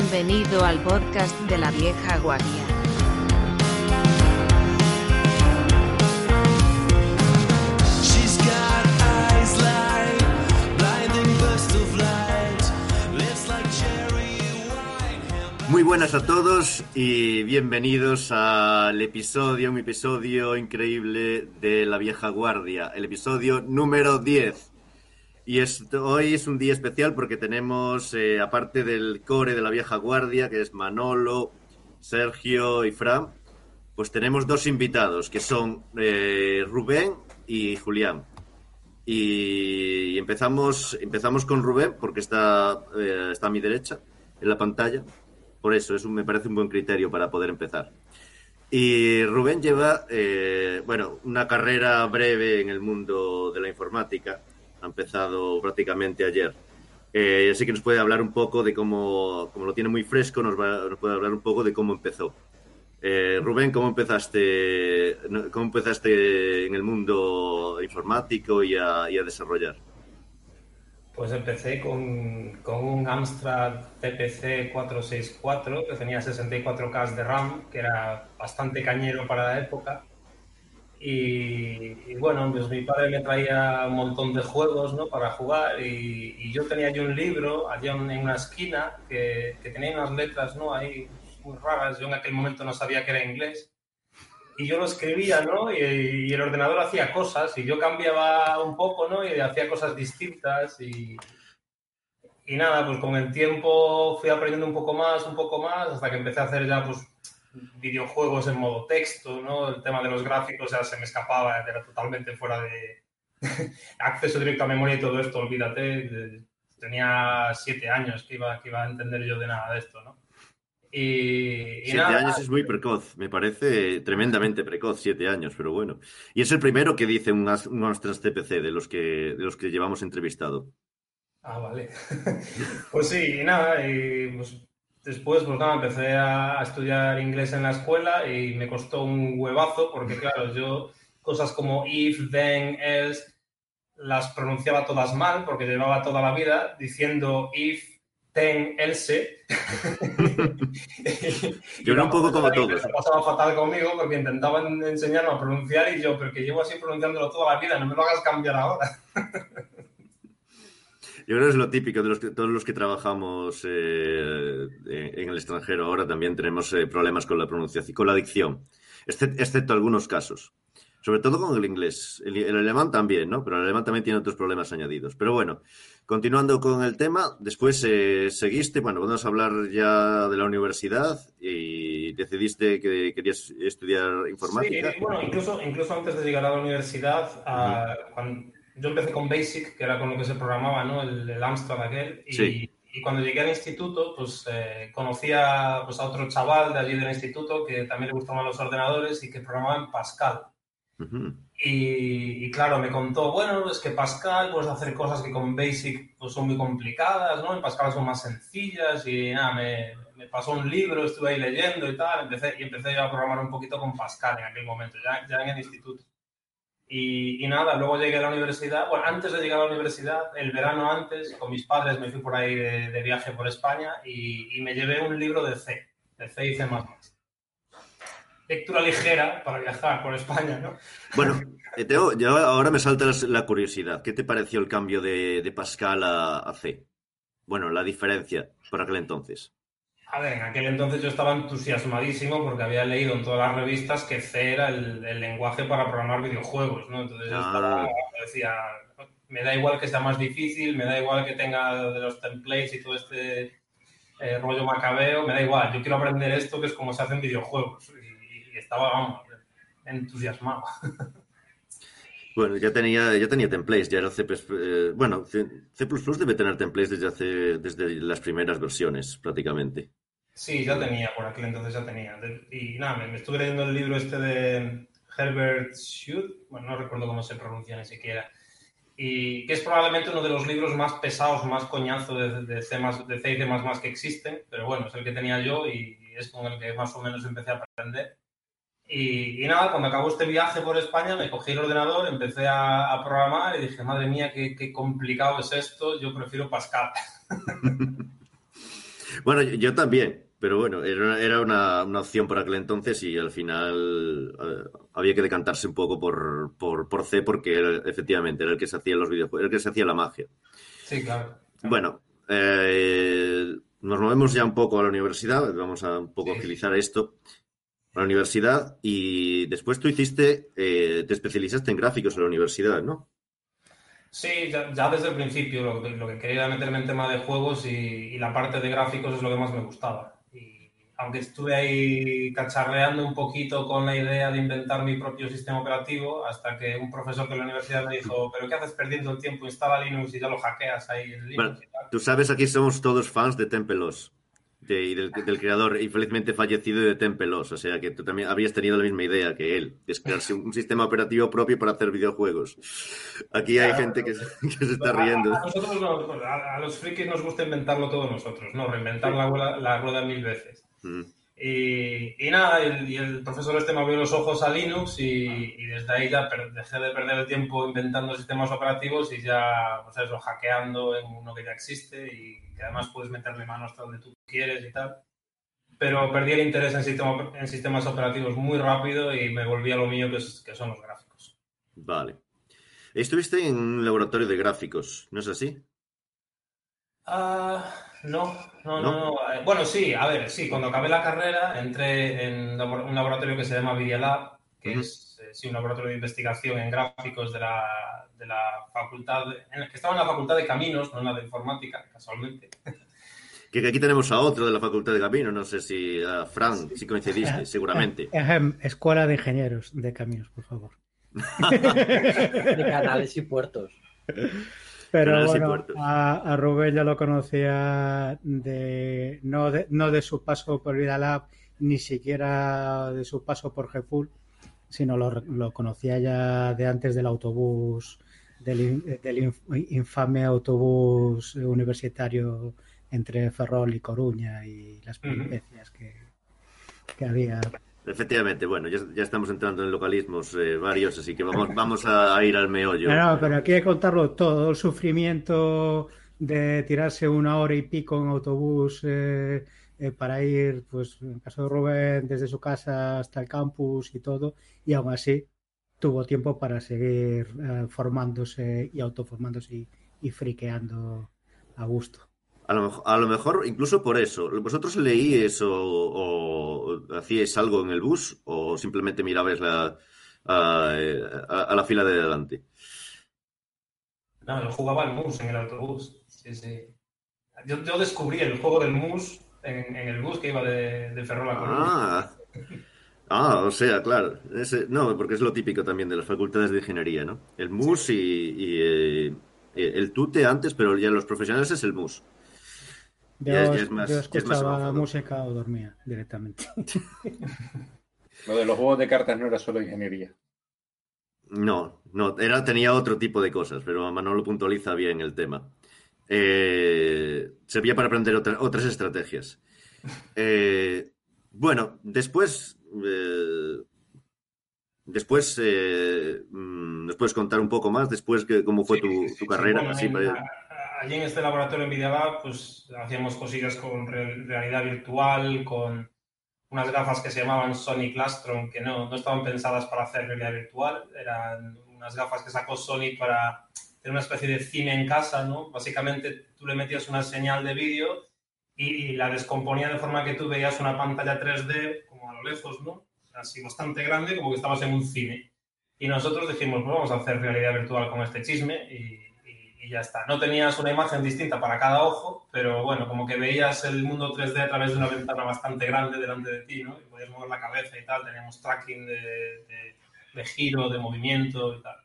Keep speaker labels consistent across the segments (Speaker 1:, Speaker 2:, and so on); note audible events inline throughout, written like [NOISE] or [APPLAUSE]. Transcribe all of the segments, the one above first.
Speaker 1: Bienvenido al podcast de la vieja guardia.
Speaker 2: Muy buenas a todos y bienvenidos al episodio, un episodio increíble de La Vieja Guardia, el episodio número 10. Y hoy es un día especial porque tenemos, eh, aparte del core de La Vieja Guardia, que es Manolo, Sergio y Fran, pues tenemos dos invitados, que son eh, Rubén y Julián. Y empezamos, empezamos con Rubén, porque está, eh, está a mi derecha, en la pantalla. Por eso, eso me parece un buen criterio para poder empezar. Y Rubén lleva, eh, bueno, una carrera breve en el mundo de la informática. Ha empezado prácticamente ayer. Eh, así que nos puede hablar un poco de cómo, como lo tiene muy fresco, nos, va- nos puede hablar un poco de cómo empezó. Eh, Rubén, ¿cómo empezaste, cómo empezaste en el mundo informático y a, y a desarrollar?
Speaker 3: Pues empecé con, con un Amstrad CPC 464 que tenía 64K de RAM, que era bastante cañero para la época. Y, y bueno, pues mi padre me traía un montón de juegos ¿no? para jugar y, y yo tenía allí un libro, allí en en una esquina, que, que tenía unas letras ¿no? ahí muy raras. Yo en aquel momento no sabía que era inglés. Y yo lo escribía, ¿no? Y, y el ordenador hacía cosas y yo cambiaba un poco, ¿no? Y hacía cosas distintas y, y nada, pues con el tiempo fui aprendiendo un poco más, un poco más, hasta que empecé a hacer ya, pues, videojuegos en modo texto, ¿no? El tema de los gráficos ya se me escapaba, era totalmente fuera de [LAUGHS] acceso directo a memoria y todo esto, olvídate. Tenía siete años que iba, que iba a entender yo de nada de esto, ¿no? Y, y
Speaker 2: Siete
Speaker 3: nada,
Speaker 2: años es muy precoz, me parece tremendamente precoz, siete años, pero bueno. Y es el primero que dice un, un Amstrad CPC de los que, de los que llevamos entrevistado.
Speaker 3: Ah, vale. [LAUGHS] Pues sí, y nada, y pues después, pues nada, empecé a, estudiar inglés en la escuela y me costó un huevazo porque, claro, yo cosas como if, then, else, las pronunciaba todas mal porque llevaba toda la vida diciendo if, then, else. [LAUGHS]
Speaker 2: Yo era un poco como todos.
Speaker 3: Se pasaba fatal conmigo porque intentaban enseñarme a pronunciar y yo, pero que llevo así pronunciándolo toda la vida, no me lo hagas cambiar ahora. [LAUGHS]
Speaker 2: Yo creo que es lo típico de los que, todos los que trabajamos eh, en el extranjero ahora también tenemos eh, problemas con la pronunciación, con la dicción, excepto, excepto algunos casos. Sobre todo con el inglés. El, el alemán también, ¿no? Pero el alemán también tiene otros problemas añadidos. Pero bueno, continuando con el tema, después eh, seguiste, bueno, vamos a hablar ya de la universidad y decidiste que querías estudiar informática.
Speaker 3: Sí, bueno, incluso, incluso antes de llegar a la universidad, ah, cuando- yo empecé con Basic, que era con lo que se programaba, ¿no? El, el Amstrad aquel. Y,
Speaker 2: Sí.
Speaker 3: y cuando llegué al instituto, pues eh, conocí a, pues, a otro chaval de allí del instituto que también le gustaban los ordenadores y que programaba en Pascal.
Speaker 2: Ujú.
Speaker 3: Y, y claro, me contó, bueno, es que Pascal puedes hacer cosas que con Basic pues, son muy complicadas, ¿no? En Pascal son más sencillas y nada, me, me pasó un libro, estuve ahí leyendo y tal, empecé, y empecé yo a programar un poquito con Pascal en aquel momento, ya, ya en el instituto. Y, nada, luego llegué a la universidad, bueno, antes de llegar a la universidad, el verano antes, con mis padres me fui por ahí de, viaje por España y, me llevé un libro de C, de C y C++. Lectura ligera para viajar por España, ¿no?
Speaker 2: Bueno, ahora me salta la curiosidad. ¿Qué te pareció el cambio de, de Pascal a, a C? Bueno, la diferencia por aquel entonces.
Speaker 3: A ver, en aquel entonces yo estaba entusiasmadísimo porque había leído en todas las revistas que C era el, el lenguaje para programar videojuegos, ¿no? Entonces yo
Speaker 2: Ah.
Speaker 3: estaba, decía, me da igual que sea más difícil, me da igual que tenga de los templates y todo este eh, rollo macabeo, me da igual, yo quiero aprender esto que es como se hacen videojuegos. Y, y estaba, vamos, entusiasmado. [LAUGHS]
Speaker 2: Bueno, ya tenía, ya tenía templates, ya era C++. eh, bueno, C, C++ debe tener templates desde hace, desde las primeras versiones, prácticamente.
Speaker 3: Sí, ya tenía, por aquel entonces ya tenía. Y nada, me, me estuve leyendo el libro este de Herbert Schut, bueno, no recuerdo cómo se pronuncia ni siquiera, y que es probablemente uno de los libros más pesados, más coñazo de, de C, de C y C++ que existen, pero bueno, es el que tenía yo y es con el que más o menos empecé a aprender. Y, y nada, cuando acabó este viaje por España, me cogí el ordenador, empecé a, a programar y dije, madre mía, qué, qué complicado es esto, yo prefiero Pascal. [LAUGHS]
Speaker 2: Bueno, yo también, pero bueno, era, era una, una opción por aquel entonces y al final eh, había que decantarse un poco por, por, por C porque era- efectivamente era el que se hacía los videojuegos, era el que se hacía la magia.
Speaker 3: Sí, claro.
Speaker 2: Bueno, eh, nos movemos ya un poco a la universidad, vamos a un poco
Speaker 3: Sí.
Speaker 2: agilizar esto. A la universidad y después tú hiciste, eh, te especializaste en gráficos en la universidad, ¿no?
Speaker 3: Sí, ya, ya desde el principio lo que, lo que quería era meterme en tema de juegos y, y la parte de gráficos es lo que más me gustaba. Aunque estuve ahí cacharreando un poquito con la idea de inventar mi propio sistema operativo, hasta que un profesor de la universidad me dijo, pero ¿qué haces perdiendo el tiempo? Instala Linux y ya lo hackeas ahí en Linux
Speaker 2: Bueno,
Speaker 3: y tal.
Speaker 2: Tú sabes, aquí somos todos fans de Tempelos de, y del, del creador infelizmente fallecido de Tempelos, o sea que tú también habrías tenido la misma idea que él, de es crearse un, un sistema operativo propio para hacer videojuegos. Aquí hay gente que, se- que se está riendo.
Speaker 3: A, nosotros nos- a, a los frikis nos gusta inventarlo todo nosotros, ¿no? Reinventar la rueda mil veces.
Speaker 2: Mm.
Speaker 3: Y, y nada, el, y el profesor este me abrió los ojos a Linux y, y desde ahí ya per- dejé de perder el tiempo inventando sistemas operativos y ya, pues eso, hackeando en uno que ya existe y que además puedes meterle mano hasta donde tú quieres y tal. Pero perdí el interés en, sistema- en sistemas operativos muy rápido y me volví a lo mío que, es- que son los gráficos.
Speaker 2: Vale. Estuviste en un laboratorio de gráficos, ¿no es así?
Speaker 3: Ah, no, no,
Speaker 2: ¿No?
Speaker 3: no, no. Eh, Bueno, sí, a ver, sí, cuando acabé la carrera entré en un laboratorio que se llama Media Lab, que es eh, sí, un laboratorio de investigación en gráficos de la, de la facultad, de- en el que estaba en la facultad de caminos, no en la de informática, casualmente.
Speaker 2: Que, [LAUGHS] que aquí tenemos a otro de la Facultad de Camino, no sé si a Fran, si coincidiste, seguramente.
Speaker 4: Ejem, Escuela de Ingenieros de Caminos, por favor. [LAUGHS]
Speaker 5: de canales y puertos.
Speaker 4: Pero bueno, a, a Rubén ya lo conocía de no, de no de su paso por Vida Lab, ni siquiera de su paso por GFUL, sino lo, lo conocía ya de antes del autobús, del, del inf- infame autobús universitario entre Ferrol y Coruña y las peripecias que, que había.
Speaker 2: Efectivamente, bueno, ya, estamos entrando en localismos eh, varios, así que vamos, vamos a, ir al meollo.
Speaker 4: No, pero aquí hay que contarlo todo, el sufrimiento de tirarse una hora y pico en autobús eh, eh, para ir, pues en el caso de Rubén, desde su casa hasta el campus y todo, y aún así tuvo tiempo para seguir eh, formándose y autoformándose y, y friqueando a gusto.
Speaker 2: A lo, mejor, a lo mejor incluso por eso. ¿Vosotros leíais o, o hacíais algo en el bus o simplemente mirabais la, a, a- a la fila de delante?
Speaker 3: No, yo jugaba al mus en el autobús. Sí, sí. Yo, yo descubrí el juego del mus en, en el bus que iba de, de Ferrol a.
Speaker 2: Ah, ah, o sea, claro. Ese- no, porque es lo típico también de las facultades de ingeniería, ¿no? El MUS y, y, eh, el TUTE antes, pero ya los profesionales es el MUS.
Speaker 4: Yo,
Speaker 2: Ya es- ya es más-
Speaker 4: yo
Speaker 2: ya es más
Speaker 4: escuchaba música o dormía directamente. [LAUGHS]
Speaker 6: Lo de los juegos de cartas no era solo ingeniería.
Speaker 2: No, no, era, tenía otro tipo de cosas, pero Manolo puntualiza bien el tema. Eh, servía para aprender otra- otras estrategias. [LAUGHS] Eh, bueno, después, eh, después, eh, mm, ¿nos puedes contar un poco más después que, cómo fue
Speaker 3: Sí,
Speaker 2: tu,
Speaker 3: sí,
Speaker 2: tu
Speaker 3: sí,
Speaker 2: carrera?
Speaker 3: bueno,
Speaker 2: Así
Speaker 3: en-
Speaker 2: para-
Speaker 3: a- a- allí en este laboratorio en Videolab, pues hacíamos cosillas con re- realidad virtual, con unas gafas que se llamaban Sony Clastron, que no, no estaban pensadas para hacer realidad virtual, eran unas gafas que sacó Sony para tener una especie de cine en casa, ¿no? Básicamente tú le metías una señal de vídeo y, la descomponía de forma que tú veías una pantalla 3D como a lo lejos, ¿no? Así bastante grande, como que estabas en un cine. Y nosotros dijimos, pues vamos a hacer realidad virtual con este chisme y- ya está. No tenías una imagen distinta para cada ojo, pero bueno, como que veías el mundo 3D a través de una ventana bastante grande delante de ti, ¿no? Y podías mover la cabeza y tal, teníamos tracking de, de- de giro, de movimiento y tal.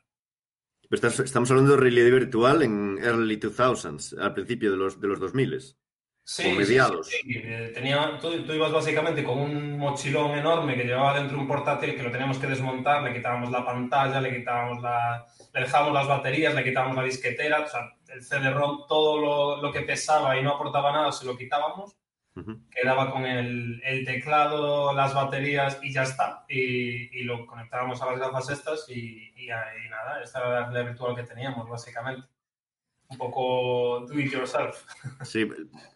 Speaker 2: Pero estás- estamos hablando de realidad virtual en early 2000s, al principio de los, de los 2000
Speaker 3: Sí,
Speaker 2: O mediados.
Speaker 3: sí, sí. Eh, Tenía, tú, tú ibas básicamente con un mochilón enorme que llevaba dentro un portátil que lo teníamos que desmontar, le quitábamos la pantalla, le quitábamos la, le dejábamos las baterías, le quitábamos la disquetera, o sea, el CD-ROM, todo lo, lo que pesaba y no aportaba nada se lo quitábamos,
Speaker 2: Ujú.
Speaker 3: quedaba con el, el teclado, las baterías y ya está. Y, y lo conectábamos a las gafas estas y, y, y nada, esta era la realidad virtual que teníamos básicamente. un poco do it yourself. [LAUGHS]
Speaker 2: Sí,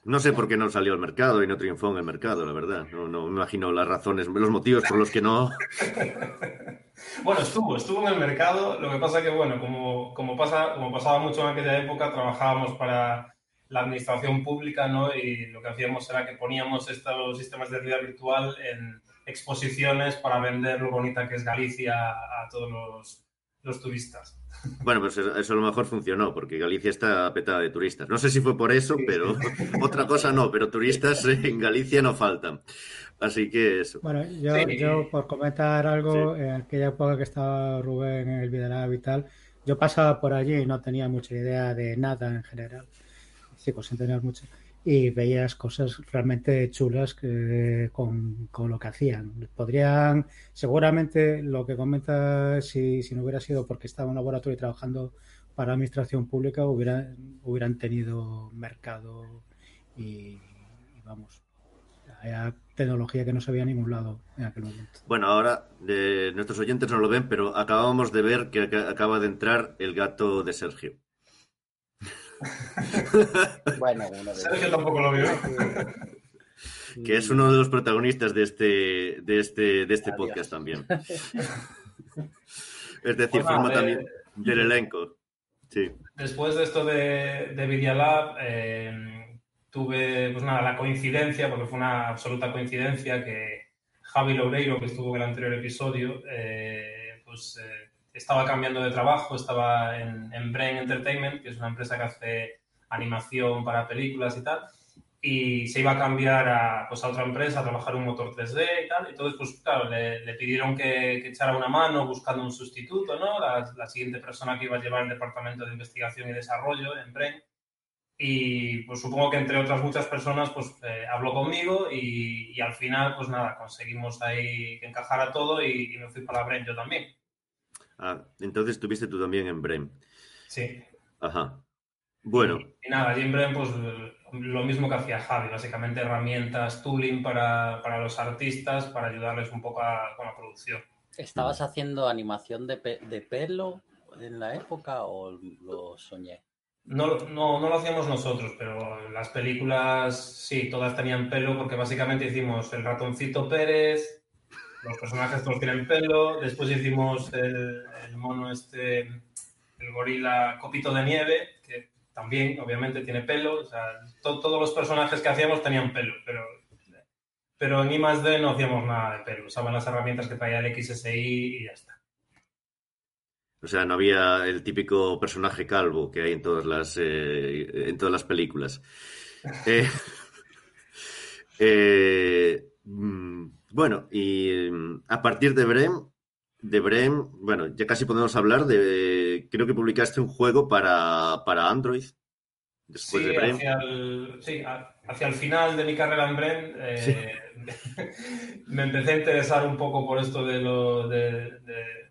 Speaker 2: no sé por qué no salió al mercado y no triunfó en el mercado, la verdad. No, no me imagino las razones, los motivos por los que no. [LAUGHS]
Speaker 3: Bueno, estuvo, estuvo en el mercado. Lo que pasa que, bueno, como, como, pasa, como pasaba mucho en aquella época, trabajábamos para la administración pública, ¿no? Y lo que hacíamos era que poníamos estos sistemas de realidad virtual en exposiciones para vender lo bonita que es Galicia a todos los, los turistas.
Speaker 2: Bueno, pues eso, eso a lo mejor funcionó, porque Galicia está petada de turistas. No sé si fue por eso, pero [LAUGHS] otra cosa no, pero turistas en Galicia no faltan. Así que eso.
Speaker 4: Bueno, yo,
Speaker 3: Sí.
Speaker 4: yo por comentar algo, en aquella época que estaba Rubén en el Videolab y tal, yo pasaba por allí y no tenía mucha idea de nada en general, sigo sin tener mucho, y veías cosas realmente chulas que, con, con lo que hacían. Podrían, seguramente lo que comenta, si, si no hubiera sido porque estaba en un laboratorio trabajando para administración pública, hubiera, hubieran tenido mercado y, y vamos, era tecnología que no se veía en ningún lado en aquel momento.
Speaker 2: Bueno, ahora eh, nuestros oyentes no lo ven, pero acabamos de ver que ac- acaba de entrar el gato de Sergio. [LAUGHS]
Speaker 5: Bueno, de
Speaker 3: Sergio tampoco lo vio. [LAUGHS]
Speaker 2: que es uno de los protagonistas de este, de este, de este
Speaker 5: Adiós.
Speaker 2: podcast también. [LAUGHS] Es decir, forma
Speaker 3: eh,
Speaker 2: también del elenco. Sí.
Speaker 3: Después de esto de, de Media Lab, eh, tuve pues nada, la coincidencia, porque fue una absoluta coincidencia, que Javi Loureiro, que estuvo en el anterior episodio, eh, pues eh, estaba cambiando de trabajo, estaba en, en Brain Entertainment, que es una empresa que hace animación para películas y tal, y se iba a cambiar a, pues, a otra empresa a trabajar un motor 3D y tal. Entonces, pues claro, le, le pidieron que, que echara una mano buscando un sustituto, ¿no? La, la siguiente persona que iba a llevar el departamento de investigación y desarrollo en Brain. Y pues supongo que entre otras muchas personas, pues eh, habló conmigo y, y al final, pues nada, conseguimos ahí que encajara todo y, y me fui para Brain yo también.
Speaker 2: Ah, entonces estuviste tú también en Brem.
Speaker 3: Sí.
Speaker 2: Ajá. Bueno,
Speaker 3: Y nada, allí en Brain, pues lo mismo que hacía Javi, básicamente herramientas, tooling para, para los artistas, para ayudarles un poco a- con la producción.
Speaker 5: ¿Estabas haciendo animación de, pe- de pelo en la época o lo soñé?
Speaker 3: No, no, no lo hacíamos nosotros, pero las películas sí, todas tenían pelo porque básicamente hicimos el ratoncito Pérez, los personajes todos tienen pelo, después hicimos el, el mono este, el gorila Copito de Nieve, que también obviamente tiene pelo, o sea, to- todos los personajes que hacíamos tenían pelo, pero, pero en I+.D. no hacíamos nada de pelo, usaban las herramientas que traía el XSI y ya está.
Speaker 2: O sea, no había el típico personaje calvo que hay en todas las, eh, en todas las películas. [LAUGHS] Eh, eh, mm, bueno, y mm, a partir de Brem, de Brem, bueno, ya casi podemos hablar de, creo que publicaste un juego para, para Android, después
Speaker 3: Sí,
Speaker 2: de Brem.
Speaker 3: hacia el, sí, hacia el final de mi carrera en Bren eh, [LAUGHS] me empecé a interesar un poco por esto de lo de, de-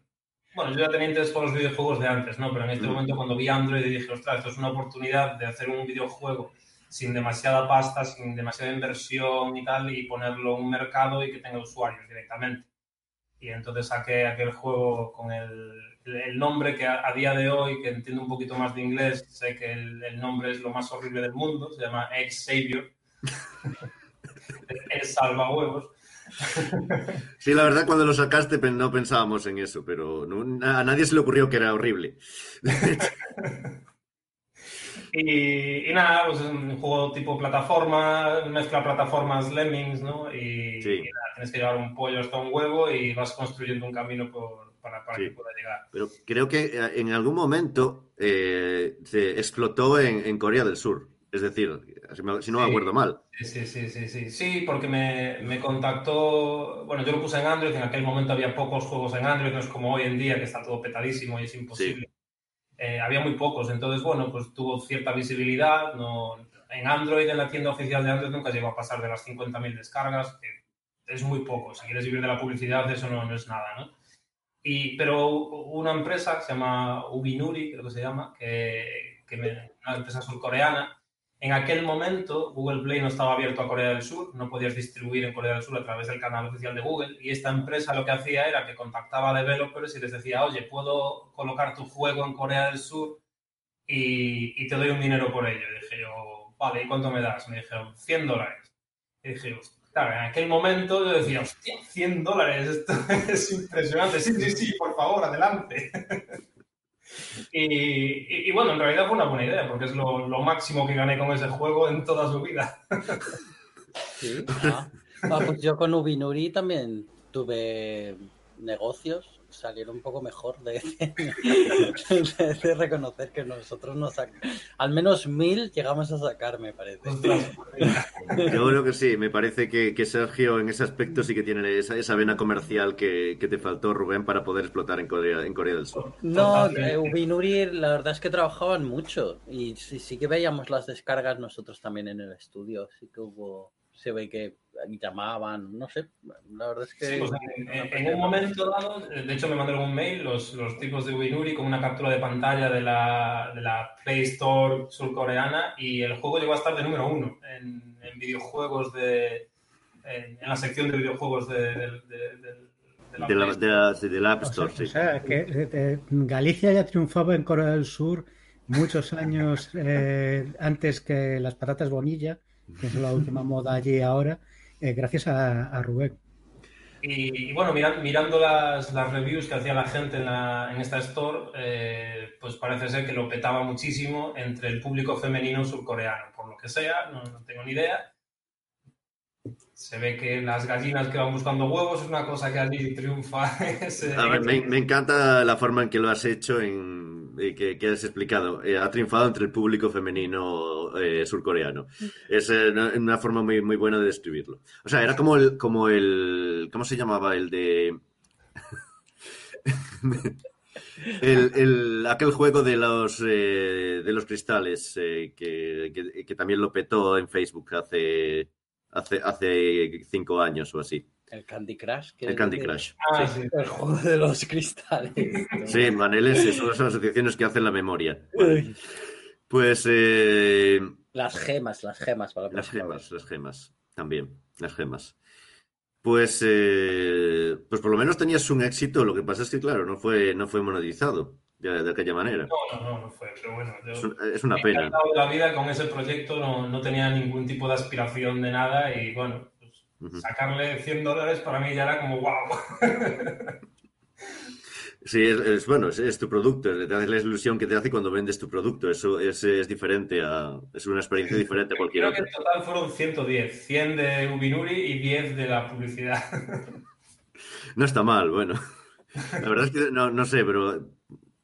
Speaker 3: Bueno, yo ya tenía interés por los videojuegos de antes, ¿no? Pero en este
Speaker 2: Mm.
Speaker 3: momento cuando vi Android dije, ostras, esto es una oportunidad de hacer un videojuego sin demasiada pasta, sin demasiada inversión y tal, y ponerlo en un mercado y que tenga usuarios directamente. Y entonces saqué aquel juego con el, el nombre que a, a día de hoy, que entiendo un poquito más de inglés, sé que el, el nombre es lo más horrible del mundo, se llama Ex Savior. [LAUGHS] es salva huevos. [LAUGHS]
Speaker 2: Sí, la verdad, cuando lo sacaste no pensábamos en eso, pero no- a nadie se le ocurrió que era horrible. [LAUGHS]
Speaker 3: Y, y nada, pues es un juego tipo plataforma, mezcla plataformas Lemmings, ¿no? Y,
Speaker 2: Sí.
Speaker 3: y nada, tienes que llevar un pollo hasta un huevo y vas construyendo un camino por- para, para
Speaker 2: Sí.
Speaker 3: que pueda llegar.
Speaker 2: Pero creo que eh, en algún momento eh, se explotó en, en Corea del Sur. Es decir, si, me- si no me
Speaker 3: Sí.
Speaker 2: acuerdo mal.
Speaker 3: Sí, sí, sí, sí, sí, sí, porque me, me contactó, bueno, yo lo puse en Android, en aquel momento había pocos juegos en Android, no es como hoy en día que está todo petadísimo y es imposible. Eh, había muy pocos, entonces, bueno, pues tuvo cierta visibilidad, no, en Android, en la tienda oficial de Android nunca llegó a pasar de las 50.000 descargas, que es muy poco, si quieres vivir de la publicidad eso no, no es nada, ¿no? Y, pero una empresa que se llama Ubinuri, creo que se llama, que, que me- una empresa surcoreana, en aquel momento, Google Play no estaba abierto a Corea del Sur, no podías distribuir en Corea del Sur a través del canal oficial de Google, y esta empresa lo que hacía era que contactaba a developers y les decía, oye, puedo colocar tu juego en Corea del Sur y, te doy un dinero por ello. Y dije yo, vale, ¿y cuánto me das? Me dijeron, 100 dólares. Y dije, claro, en aquel momento yo decía, hostia, 100 dólares, esto [LAUGHS] es impresionante. Sí, sí, sí, por favor, adelante. [LAUGHS] Y, y- y bueno, en realidad fue una buena idea, porque es lo, lo máximo que gané con ese juego en toda su vida. [LAUGHS]
Speaker 5: Sí. Ah. Ah, pues yo con Ubinuri también tuve negocios, salieron un poco mejor de, de- de reconocer que nosotros nos sac- al menos mil llegamos a sacar, me parece.
Speaker 2: Yo creo que sí, me parece que, que Sergio en ese aspecto sí que tiene esa, esa vena comercial que, que te faltó, Rubén, para poder explotar en Corea, en Corea del Sur.
Speaker 5: No, eh, Ubinuri la verdad es que trabajaban mucho y sí, sí que veíamos las descargas nosotros también en el estudio, sí que hubo, se ve que llamaban, no sé, la verdad es que...
Speaker 3: Sí, en, en- en un momento dado, de hecho me mandaron un mail los, los tipos de Winuri con una captura de pantalla de la, de la Play Store surcoreana y el juego llegó a estar de número uno en, en videojuegos de... En, en la sección de videojuegos de, de- de- de- de la
Speaker 2: De la,
Speaker 3: Play.
Speaker 2: de la, de la App
Speaker 4: O sea,
Speaker 2: Store,
Speaker 4: o
Speaker 2: sí.
Speaker 4: sea, que eh, eh, Galicia ya triunfaba en Corea del Sur muchos años eh, antes que las patatas bonilla, que es la última moda allí ahora, eh, gracias a, a Rubén.
Speaker 3: Y, y bueno, mira- mirando las, las reviews que hacía la gente en, la- en esta store, eh, pues parece ser que lo petaba muchísimo entre el público femenino surcoreano. Por lo que sea, no, no tengo ni idea. Se ve que las gallinas que van buscando huevos es una cosa que allí triunfa. [LAUGHS] ese-
Speaker 2: A ver, me, me encanta la forma en que lo has hecho, en, que, que has explicado. Eh, ha triunfado entre el público femenino eh, surcoreano. Es eh, una, una forma muy, muy buena de describirlo. O sea, era como el, como el, ¿cómo se llamaba? El de... [LAUGHS] El, el- aquel juego de los, de los cristales que, que- que también lo petó en Facebook hace, hace, hace cinco años o así.
Speaker 5: El Candy Crush. que
Speaker 2: El
Speaker 5: es
Speaker 2: Candy
Speaker 5: de-
Speaker 2: Crush.
Speaker 3: Ah,
Speaker 2: sí.
Speaker 5: El juego de los cristales. [LAUGHS]
Speaker 2: Sí, Maneles son las asociaciones que hacen la memoria. Vale. Pues eh,
Speaker 5: Las gemas, las gemas. Para la
Speaker 2: las gemas, las gemas, también, las gemas. Pues, eh, pues por lo menos tenías un éxito, lo que pasa es que, claro, no fue, no fue monetizado de, de aquella manera.
Speaker 3: No, no, no, no fue, pero bueno. yo-
Speaker 2: Es, un- es una pena.
Speaker 3: la vida con ese proyecto, no, no tenía ningún tipo de aspiración de nada y bueno. Sacarle 100 dólares para mí ya era como wow. [LAUGHS]
Speaker 2: Sí, es, es- bueno, es, es tu producto, te hace la ilusión que te hace cuando vendes tu producto. Eso es, es diferente a, es una experiencia diferente a cualquier
Speaker 3: Creo que en total fueron 110, 100 de Ubinuri y 10 de la publicidad.
Speaker 2: No está mal, bueno. La verdad es que no, no sé, pero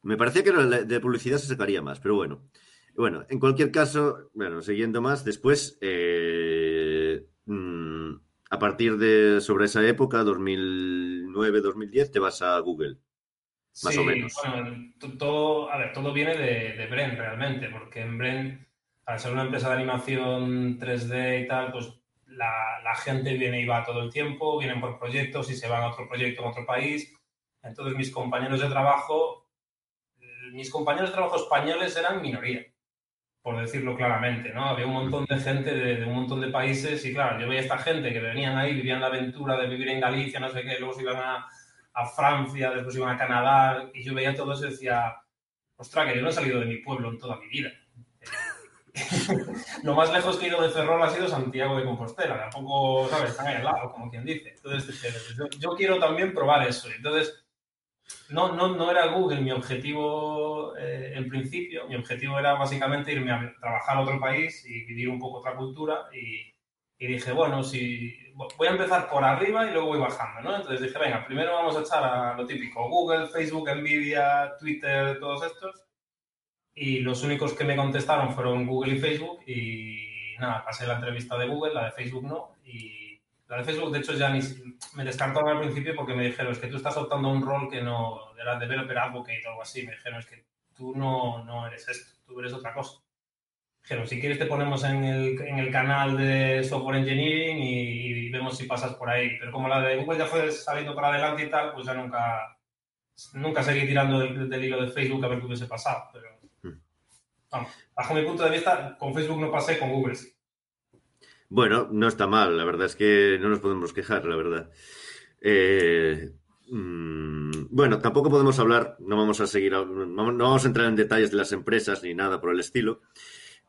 Speaker 2: me parecía que de publicidad se sacaría más, pero bueno. Bueno, en cualquier caso, bueno, siguiendo más, después, eh, a partir de sobre esa época, 2009-2010, te vas a Google. Más
Speaker 3: Sí,
Speaker 2: o menos.
Speaker 3: Bueno, to- todo, a ver, todo viene de, de Bren realmente, porque en Bren, al ser una empresa de animación 3D y tal, pues la, la gente viene y va todo el tiempo, vienen por proyectos y se van a otro proyecto en otro país. Entonces mis compañeros de trabajo, mis compañeros de trabajo españoles eran minoría, por decirlo claramente, ¿no? Había un montón de gente de, de un montón de países y claro, yo veía a esta gente que venían ahí, vivían la aventura de vivir en Galicia, no sé qué, luego se iban a, a Francia, después iban a Canadá, y yo veía todo eso y decía, ostras, que yo no he salido de mi pueblo en toda mi vida. [LAUGHS] Lo más lejos que he ido de Ferrol ha sido Santiago de Compostela, tampoco, ¿sabes? Están ahí al lado, como quien dice. Entonces, yo, yo quiero también probar eso. Entonces, no, no, no era Google mi objetivo eh, en principio, mi objetivo era básicamente irme a trabajar a otro país y vivir un poco otra cultura y, dije, bueno, si voy a empezar por arriba y luego voy bajando, ¿no? Entonces dije, venga, primero vamos a echar a lo típico, Google, Facebook, Nvidia, Twitter, todos estos. Y los únicos que me contestaron fueron Google y Facebook y nada, pasé la entrevista de Google, la de Facebook no. La de Facebook, de hecho, ya ni, me descartaron al principio porque me dijeron, es que tú estás optando a un rol que no era developer advocate o algo así. Me dijeron, es que tú no, no eres esto, tú eres otra cosa. Dijeron, si quieres te ponemos en el, en el canal de software engineering y, y vemos si pasas por ahí. Pero como la de Google ya fue saliendo para adelante y tal, pues ya nunca, nunca seguí tirando del, del hilo de Facebook a ver qué hubiese pasado. Pero, vamos, bajo mi punto de vista, con Facebook no pasé, con Google sí.
Speaker 2: Bueno, no está mal, la verdad es que no nos podemos quejar, la verdad. Eh, mm, Bueno, tampoco podemos hablar, no vamos a seguir, no no vamos a entrar en detalles de las empresas ni nada por el estilo.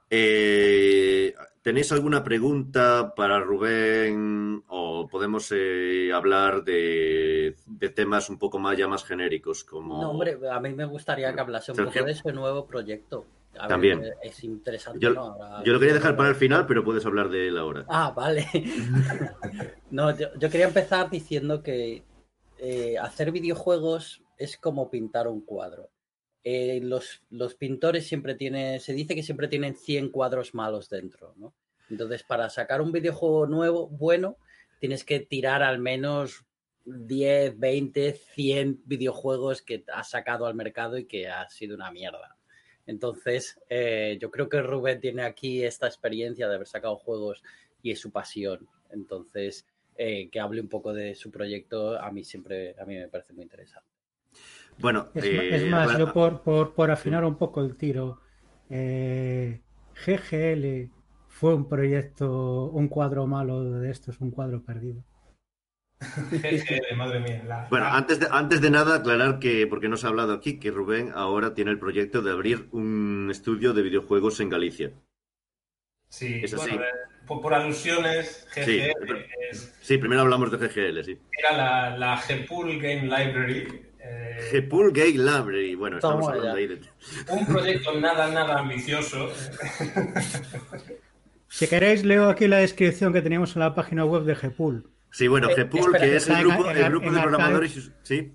Speaker 2: Eh, ¿Tenéis alguna pregunta para Rubén o podemos eh, hablar de, de temas un poco más ya más genéricos como
Speaker 5: No, hombre, a mí me gustaría que hablase un poco de ese nuevo proyecto. Ver,
Speaker 2: También.
Speaker 5: es interesante,
Speaker 2: Yo,
Speaker 5: ¿no? Ahora-
Speaker 2: yo lo quería dejar para el final, pero puedes hablar de él ahora.
Speaker 5: Ah, vale. [LAUGHS] no, yo, yo quería empezar diciendo que eh, hacer videojuegos es como pintar un cuadro. Eh, los, los pintores siempre tienen, se dice que siempre tienen 100 cuadros malos dentro, ¿no? Entonces, para sacar un videojuego nuevo, bueno, tienes que tirar al menos 10, 20, 100 videojuegos que has sacado al mercado y que ha sido una mierda. Entonces, eh, yo creo que Rubén tiene aquí esta experiencia de haber sacado juegos y es su pasión. Entonces, eh, que hable un poco de su proyecto a mí siempre, a mí me parece muy interesante.
Speaker 2: Bueno,
Speaker 4: Es,
Speaker 2: eh,
Speaker 4: es más, yo por, por, por afinar un poco el tiro, eh, GGL fue un proyecto, un cuadro malo de estos, un cuadro perdido.
Speaker 3: Madre mía. la-
Speaker 2: Bueno, antes de, antes de nada, aclarar que, porque no se ha hablado aquí, que Rubén ahora tiene el proyecto de abrir un estudio de videojuegos en Galicia.
Speaker 3: sí,
Speaker 2: es así.
Speaker 3: bueno, eh, por, por alusiones, GG
Speaker 2: Sí,
Speaker 3: es-
Speaker 2: Sí, primero hablamos de GGL, sí.
Speaker 3: era la, la Gpool Game Library. eh,
Speaker 2: Gpool Game Library. Bueno, estamos hablando ahí de...
Speaker 3: un proyecto nada, nada ambicioso.
Speaker 4: Si queréis, leo aquí la descripción que teníamos en la página web de Gpool.
Speaker 2: Sí, bueno, Gpool, que es el grupo, el grupo de programadores... Sí.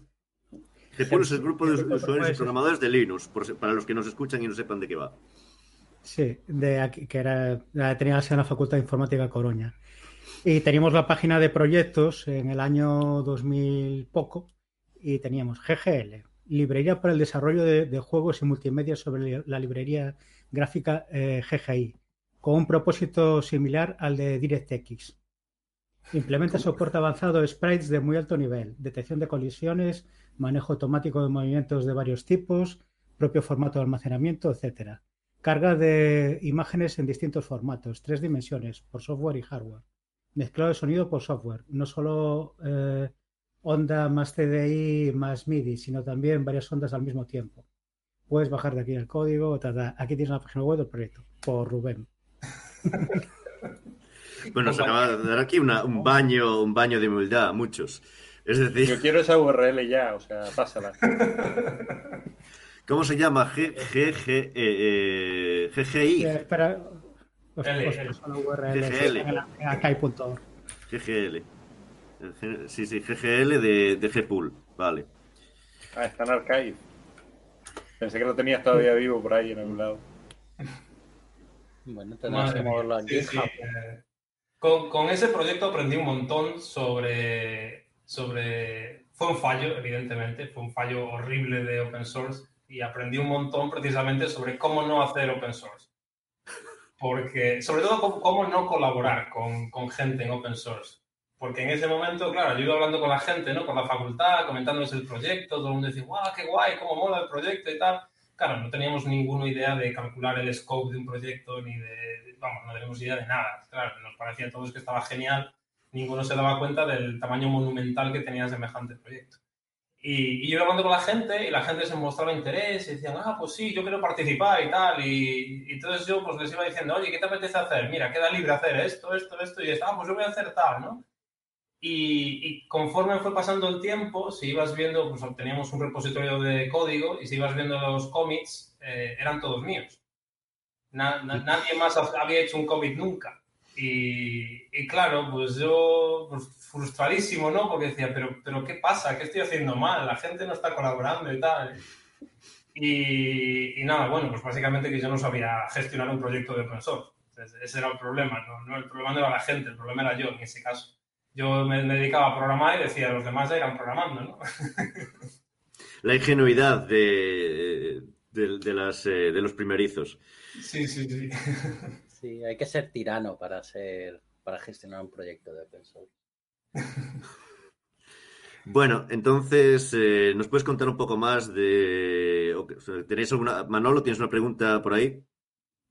Speaker 2: Gpool es el grupo de usuarios y
Speaker 4: es-
Speaker 2: programadores de Linux, por para los que nos escuchan y no sepan de qué va.
Speaker 4: Sí, de aquí, que era, tenía la sede en la Facultad de Informática de Coruña. Y teníamos la página de proyectos en el año 2000 poco y teníamos GGL, librería para el desarrollo de, de juegos y multimedia sobre la librería gráfica eh, GGI, con un propósito similar al de DirectX. Implementa soporte avanzado sprites de muy alto nivel, detección de colisiones, manejo automático de movimientos de varios tipos, propio formato de almacenamiento, etcétera. Carga de imágenes en distintos formatos, tres dimensiones, por software y hardware. Mezclado de sonido por software, no solo eh, onda más CDI más MIDI, sino también varias ondas al mismo tiempo. Puedes bajar de aquí el código, ta, ta. aquí tienes la página web del proyecto, por Rubén. [LAUGHS] [LAUGHS]
Speaker 2: Bueno, se acaba de dar aquí una- un baño un baño de humildad a muchos. Es decir,
Speaker 6: Yo quiero esa URL ya, o sea, pásala. [LAUGHS]
Speaker 2: ¿cómo se llama? G, G, G, eh, eh, GGI.
Speaker 4: Eh, espera, os, paso la URL
Speaker 2: GGL. GGL. Sí, sí, GGL de, de Gpool. Vale.
Speaker 6: Ah, está en Archive. Pensé que lo tenías todavía vivo por ahí en algún lado.
Speaker 5: Bueno, tenemos
Speaker 3: Madre
Speaker 5: que moverlo
Speaker 3: sí, sí, eh, con, ese proyecto aprendí un montón sobre, sobre... Fue un fallo, evidentemente, fue un fallo horrible de open source y aprendí un montón precisamente sobre cómo no hacer open source. Porque, sobre todo, cómo, cómo no colaborar con, con gente en open source. Porque en ese momento, claro, yo iba hablando con la gente, ¿no? Con la facultad, comentándoles el proyecto, todo el mundo decía, guau, qué guay, cómo mola el proyecto y tal. Claro, no teníamos ninguna idea de calcular el scope de un proyecto, ni de, vamos, no teníamos idea de nada. Claro, nos parecía a todos que estaba genial, ninguno se daba cuenta del tamaño monumental que tenía semejante proyecto. Y, y yo hablando con la gente y la gente se mostraba interés y decían, ah, pues sí, yo quiero participar y tal. Y, entonces yo pues les iba diciendo, oye, ¿qué te apetece hacer? Mira, queda libre hacer esto, esto, esto. Y estaba, ah, pues yo voy a hacer tal, ¿no? Y, y conforme fue pasando el tiempo, si ibas viendo, pues teníamos un repositorio de código y si ibas viendo los commits, eh, eran todos míos. Na- na- nadie más ha- había hecho un commit nunca. Y, y claro, pues yo pues, frustradísimo, ¿no? Porque decía, pero, pero ¿qué pasa? ¿Qué estoy haciendo mal? La gente no está colaborando y tal. Y, y nada, bueno, pues básicamente que yo no sabía gestionar un proyecto de open source. Entonces, ese era el problema, ¿no? No, El problema no era la gente, el problema era yo en ese caso. Yo me, me dedicaba a programar y decía, los demás ya irán programando, ¿no? [LAUGHS]
Speaker 2: La ingenuidad de, de, de las, eh, de los primerizos.
Speaker 3: Sí, sí, sí. [LAUGHS]
Speaker 5: Sí, hay que ser tirano para ser para gestionar un proyecto de open source. [LAUGHS]
Speaker 2: Bueno, entonces, eh, ¿nos puedes contar un poco más de... ¿Tenéis alguna... Manolo, ¿tienes una pregunta por ahí?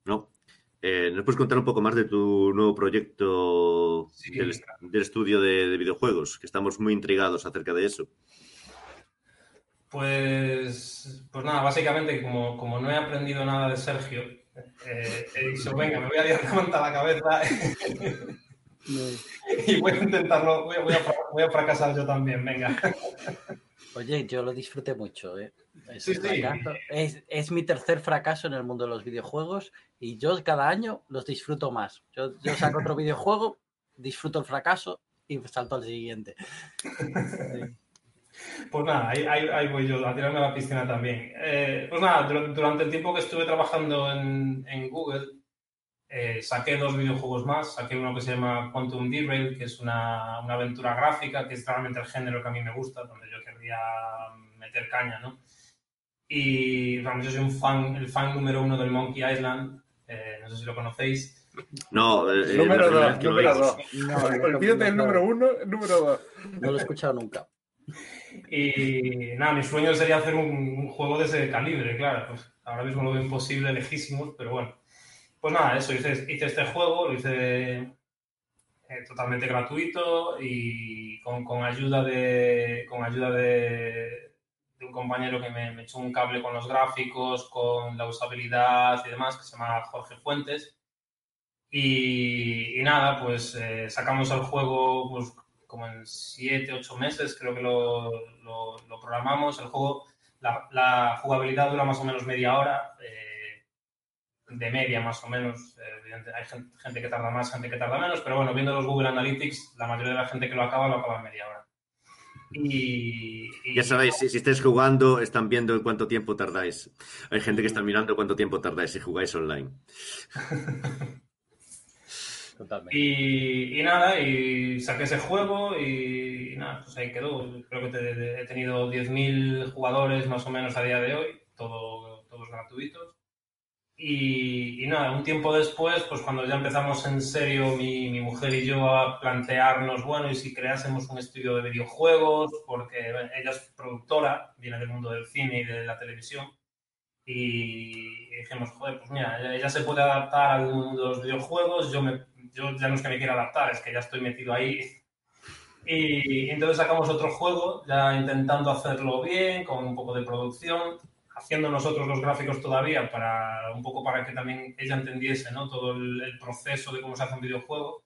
Speaker 2: ¿No? Eh, ¿Nos puedes contar un poco más de tu nuevo proyecto
Speaker 3: Sí,
Speaker 2: del,
Speaker 3: claro.
Speaker 2: del estudio de, de videojuegos? Que estamos muy intrigados acerca de eso.
Speaker 3: Pues, pues nada, básicamente como, como no he aprendido nada de Sergio, eh, he dicho, venga, me voy a liar la manta a la cabeza [LAUGHS] y voy a intentarlo, voy a, voy a fra- voy a fracasar yo también, venga.
Speaker 5: Oye, yo lo disfruté mucho, ¿eh?
Speaker 3: Sí,
Speaker 5: Ese
Speaker 3: sí.
Speaker 5: fracaso- Es, es mi tercer fracaso en el mundo de los videojuegos y yo cada año los disfruto más. Yo, yo saco otro [LAUGHS] videojuego, disfruto el fracaso y salto al siguiente. [LAUGHS]
Speaker 3: Pues nada, ahí, ahí- ahí voy yo a tirarme a la piscina también. Eh, pues nada, dur- durante el tiempo que estuve trabajando en, en Google, eh, saqué dos videojuegos más. Saqué uno que se llama Quantum Derail, que es una, una aventura gráfica, que es realmente el género que a mí me gusta, donde yo querría meter caña, ¿no? Y vamos, yo soy un fan, el fan número uno del Monkey Island. eh, no sé si lo conocéis.
Speaker 2: No, eh, eh,
Speaker 6: número
Speaker 2: primera vez
Speaker 6: 2,
Speaker 2: que lo
Speaker 6: número
Speaker 2: oímos.
Speaker 6: 2.
Speaker 5: No,
Speaker 6: Olvídate del número 1, número 2.
Speaker 5: No lo he escuchado nunca.
Speaker 3: Y nada, mi sueño sería hacer un, un juego de ese calibre, claro. Pues ahora mismo lo veo imposible, lejísimos, pero bueno. Pues nada, eso, hice, hice este juego, lo hice eh, totalmente gratuito y con, con ayuda de con ayuda de, de un compañero que me, me echó un cable con los gráficos, con la usabilidad y demás, que se llama Jorge Fuentes. Y, y nada, pues eh, sacamos el juego pues, como en 7, 8 meses, creo que lo, lo- lo programamos. El juego, la, la jugabilidad dura más o menos media hora, eh, de media más o menos. Eh, hay gente, gente que tarda más, gente que tarda menos, pero bueno, viendo los Google Analytics, la mayoría de la gente que lo acaba, lo acaba en media hora. Y, y-
Speaker 2: Ya sabéis, si, si estáis jugando, están viendo en cuánto tiempo tardáis. Hay gente que está mirando cuánto tiempo tardáis si jugáis online. [LAUGHS]
Speaker 5: Totalmente.
Speaker 3: Y, y nada, y saqué ese juego y, nada, pues ahí quedó. Creo que te- he tenido 10.000 jugadores más o menos a día de hoy, todo, todos gratuitos. Y, y nada, un tiempo después, pues cuando ya empezamos en serio mi, mi mujer y yo a plantearnos, bueno, y si creásemos un estudio de videojuegos, porque ella es productora, viene del mundo del cine y de la televisión, y dijimos, joder, pues mira, ella, se puede adaptar de los videojuegos, yo, me, yo ya no es que me quiera adaptar, es que ya estoy metido ahí. Y entonces sacamos otro juego, ya intentando hacerlo bien, con un poco de producción, haciendo nosotros los gráficos todavía, para un poco para que también ella entendiese ¿no? todo el, el proceso de cómo se hace un videojuego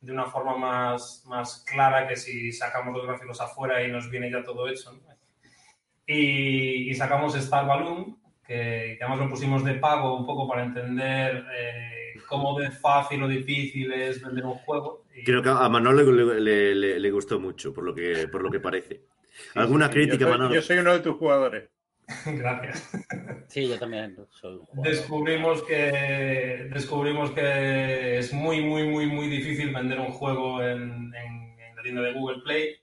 Speaker 3: de una forma más, más clara que si sacamos los gráficos afuera y nos viene ya todo hecho. ¿no? Y, y sacamos Star Balloon, que, que además lo pusimos de pago un poco para entender eh, cómo de fácil o difícil es vender un juego. Y-
Speaker 2: Creo que a Manolo le, le- le- le gustó mucho, por lo que, por lo que parece. ¿Alguna crítica,
Speaker 6: yo soy,
Speaker 2: Manolo?
Speaker 6: yo soy uno de tus jugadores. [LAUGHS]
Speaker 3: Gracias.
Speaker 5: Sí, yo también soy un jugador.
Speaker 3: Descubrimos que, descubrimos que es muy, muy, muy, muy difícil vender un juego en, en- en la tienda de Google Play,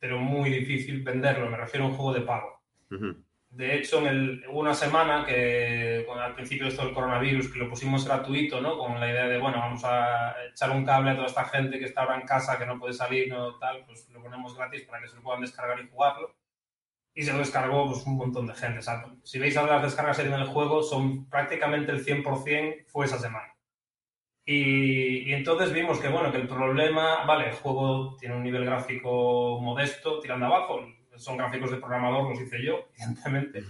Speaker 3: pero muy difícil venderlo, me refiero a un juego de pago.
Speaker 2: Ujú.
Speaker 3: De hecho, en una semana que, al principio de esto del coronavirus, que lo pusimos gratuito, ¿no? Con la idea de, bueno, vamos a echar un cable a toda esta gente que está ahora en casa, que no puede salir, no tal, pues lo ponemos gratis para que se lo puedan descargar y jugarlo. Y se lo descargó pues, un montón de gente. O sea, si veis ahora las descargas tiene el juego, son prácticamente el 100% fue esa semana. Y, y entonces vimos que, bueno, que el problema, vale, el juego tiene un nivel gráfico modesto, tirando abajo, son gráficos de programador, los hice yo, evidentemente,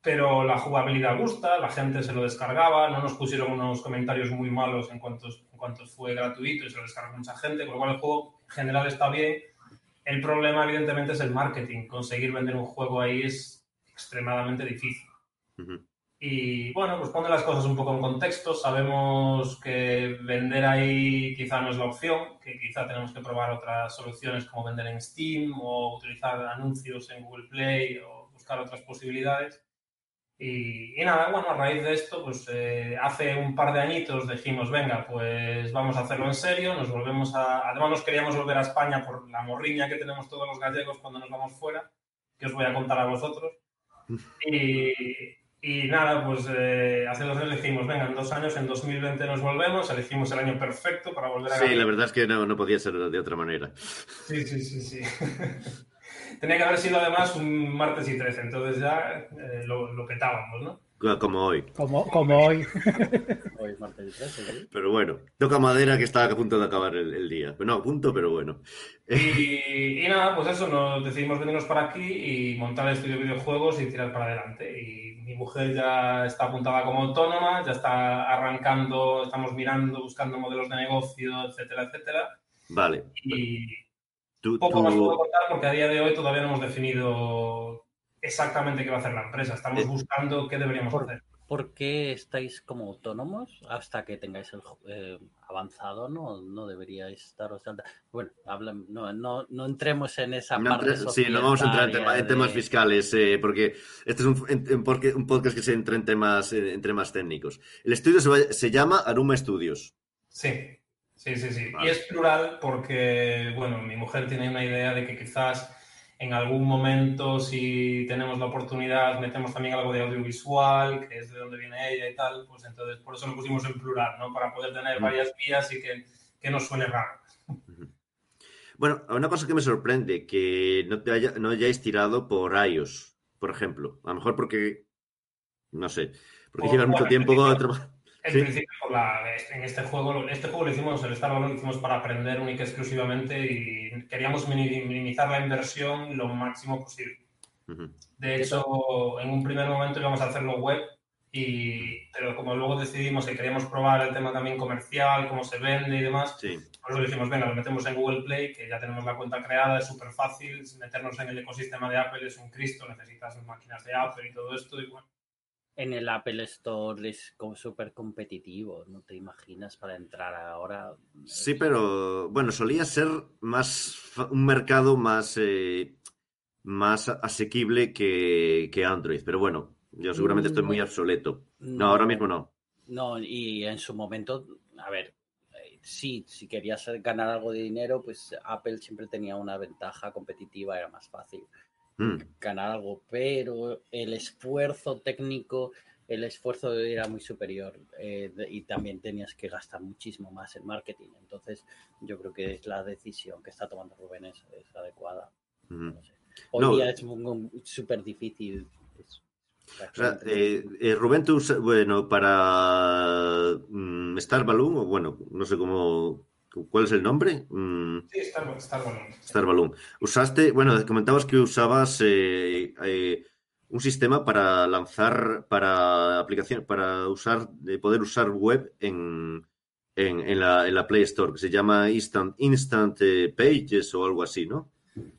Speaker 3: pero la jugabilidad gusta, la gente se lo descargaba, no nos pusieron unos comentarios muy malos en cuanto, en cuanto fue gratuito y se lo descargó mucha gente, con lo cual el juego en general está bien. El problema, evidentemente, es el marketing. Conseguir vender un juego ahí es extremadamente difícil.
Speaker 2: Ujú.
Speaker 3: Y bueno, pues pone las cosas un poco en contexto. Sabemos que vender ahí quizá no es la opción, que quizá tenemos que probar otras soluciones como vender en Steam o utilizar anuncios en Google Play o buscar otras posibilidades. Y, y nada, bueno, a raíz de esto, pues eh, hace un par de añitos dijimos, venga, pues vamos a hacerlo en serio, nos volvemos a... Además nos queríamos volver a España por la morriña que tenemos todos los gallegos cuando nos vamos fuera, que os voy a contar a vosotros. [LAUGHS] Y, y nada, pues eh, hace dos años dijimos, venga, en dos años, en 2020 nos volvemos, elegimos el año perfecto para volver a
Speaker 2: Sí, la verdad es que no, no podía ser de otra manera.
Speaker 3: Sí, sí, sí, sí. [LAUGHS] Tenía que haber sido además un martes y 13, entonces ya eh, lo, lo petábamos, ¿no?
Speaker 2: Como hoy.
Speaker 4: Como, como hoy.
Speaker 5: Hoy es martes 13, ¿sí?
Speaker 2: Pero bueno, toca madera que está a punto de acabar el, el día. No, a punto, pero bueno.
Speaker 3: Y, y nada, pues eso, nos decidimos venirnos para aquí y montar el estudio de videojuegos y tirar para adelante. Y mi mujer ya está apuntada como autónoma, ya está arrancando, estamos mirando, buscando modelos de negocio, etcétera, etcétera.
Speaker 2: Vale.
Speaker 3: Y
Speaker 2: Tú,
Speaker 3: poco más puedo contar porque a día de hoy todavía no hemos definido exactamente qué va a hacer la empresa. Estamos buscando qué deberíamos
Speaker 5: por-
Speaker 3: hacer.
Speaker 5: ¿Por qué estáis como autónomos hasta que tengáis el eh, avanzado? No, no deberíais daros de alta. Bueno, hablan, no, no, no entremos en esa
Speaker 2: No
Speaker 5: parte
Speaker 2: entre- sí, no vamos a entrar en, tema- en
Speaker 5: societaria
Speaker 2: temas fiscales, eh, porque este es un, en- en- porque- un podcast que se entra en temas, eh, en temas técnicos. El estudio se, va- se llama Aruma Studios.
Speaker 3: Sí, sí, sí, sí.
Speaker 2: Vale.
Speaker 3: Y es plural porque, bueno, mi mujer tiene una idea de que quizás en algún momento, si tenemos la oportunidad, metemos también algo de audiovisual, que es de donde viene ella y tal, pues entonces por eso lo pusimos en plural, ¿no? Para poder tener
Speaker 2: Mm.
Speaker 3: varias vías y que, que no suene raro.
Speaker 2: Bueno, una cosa que me sorprende, que no, te haya- no hayáis tirado por iOS, por ejemplo. A lo mejor porque, no sé, porque
Speaker 3: Por-
Speaker 2: llevas mucho tiempo [LAUGHS]
Speaker 3: definición. En
Speaker 2: Sí.
Speaker 3: principio, por la- en este juego, este juego lo hicimos, el Star Wars lo hicimos para aprender única y exclusivamente y queríamos mini- minimizar la inversión lo máximo posible. De hecho, en un primer momento íbamos a hacerlo web, y, pero como luego decidimos que queríamos probar el tema también comercial, cómo se vende y demás,
Speaker 2: Sí.
Speaker 3: por eso dijimos, venga, lo metemos en Google Play, que ya tenemos la cuenta creada, es súper fácil, meternos en el ecosistema de Apple es un Cristo, necesitas máquinas de Apple y todo esto, y bueno,
Speaker 5: En el Apple Store es como súper competitivo, no te imaginas para entrar ahora.
Speaker 2: Sí, pero bueno, solía ser más un mercado más, eh, más asequible que, que Android. Pero bueno, yo seguramente estoy muy
Speaker 5: No.
Speaker 2: obsoleto. No, ahora mismo no.
Speaker 5: No, y en su momento, a ver, eh, sí, si querías ganar algo de dinero, pues Apple siempre tenía una ventaja competitiva, era más fácil
Speaker 2: Mm,
Speaker 5: ganar algo, pero el esfuerzo técnico, el esfuerzo era muy superior eh, y también tenías que gastar muchísimo más en marketing. Entonces, yo creo que es la decisión que está tomando Rubén es, es adecuada.
Speaker 2: ujú.
Speaker 5: No sé. Hoy
Speaker 2: No.
Speaker 5: día es súper difícil. es-
Speaker 2: O sea, eh, eh, Rubén, tú, bueno, para mm, Star Balloon, o bueno, no sé cómo, ¿cuál es el nombre? Mm,
Speaker 3: sí, Star, Star Balloon.
Speaker 2: Star Balloon. Usaste, bueno, comentabas que usabas eh, eh, un sistema para lanzar, para aplicación, para usar, de poder usar web en, en, en la, en la Play Store, que se llama Instant, Instant eh, Pages o algo así, ¿no?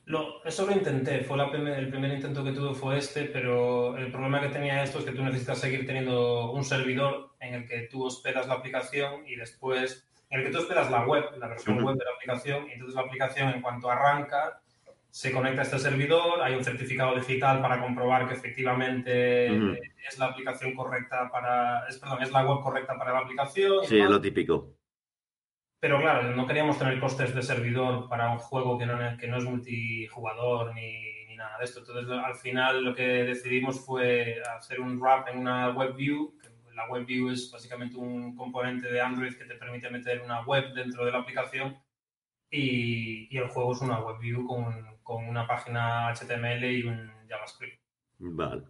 Speaker 3: Lo- eso lo intenté, fue la primer- el primer intento que tuve fue este, pero el problema que tenía esto es que tú necesitas seguir teniendo un servidor en el que tú hospedas la aplicación y después, en el que tú hospedas la web, la versión web de la aplicación, y entonces la aplicación en cuanto arranca se conecta a este servidor, hay un certificado digital para comprobar que efectivamente es la aplicación correcta para, es, perdón, es la web correcta para la aplicación.
Speaker 2: Sí,
Speaker 3: demás.
Speaker 2: lo típico.
Speaker 3: Pero claro, no queríamos tener costes de servidor para un juego que no, que no es multijugador ni, ni nada de esto. Entonces, al final lo que decidimos fue hacer un wrap en una WebView. que La WebView es básicamente un componente de Android que te permite meter una web dentro de la aplicación y, el juego es una WebView con, con una página HTML y un JavaScript.
Speaker 2: Vale.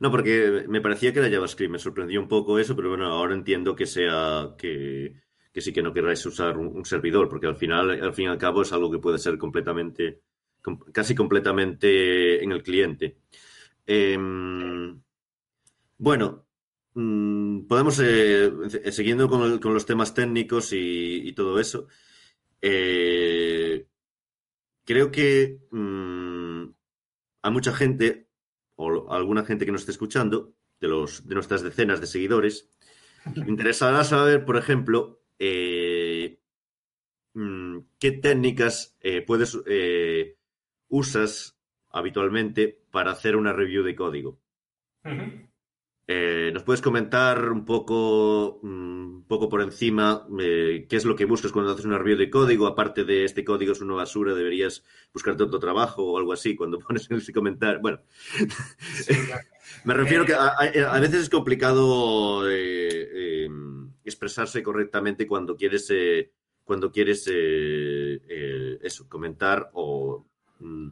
Speaker 2: No, porque me parecía que era JavaScript, me sorprendió un poco eso, pero bueno, ahora entiendo que sea que, sí que no querráis usar un, servidor, porque al final, al fin y al cabo, es algo que puede ser completamente, com- casi completamente en el cliente. Em, bueno, podemos, eh, eh, siguiendo con, el- con los temas técnicos y, y todo eso, eh, creo que mm, a mucha gente, o a alguna gente que nos esté escuchando, de, los, de nuestras decenas de seguidores, [LAUGHS] interesará saber, por ejemplo, eh, mm, qué técnicas puedes usas habitualmente para hacer una review de código.
Speaker 3: Ujú.
Speaker 2: Eh, ¿Nos puedes comentar un poco, mm, un poco por encima eh, qué es lo que buscas cuando haces una review de código? Aparte de este código es una basura, deberías buscarte otro trabajo o algo así cuando [LAUGHS] pones ese comentario. Bueno,
Speaker 3: Sí, [LAUGHS] claro.
Speaker 2: me refiero que a, veces es complicado eh, eh, expresarse correctamente cuando quieres, eh, cuando quieres eh, eh, eso, comentar o mm,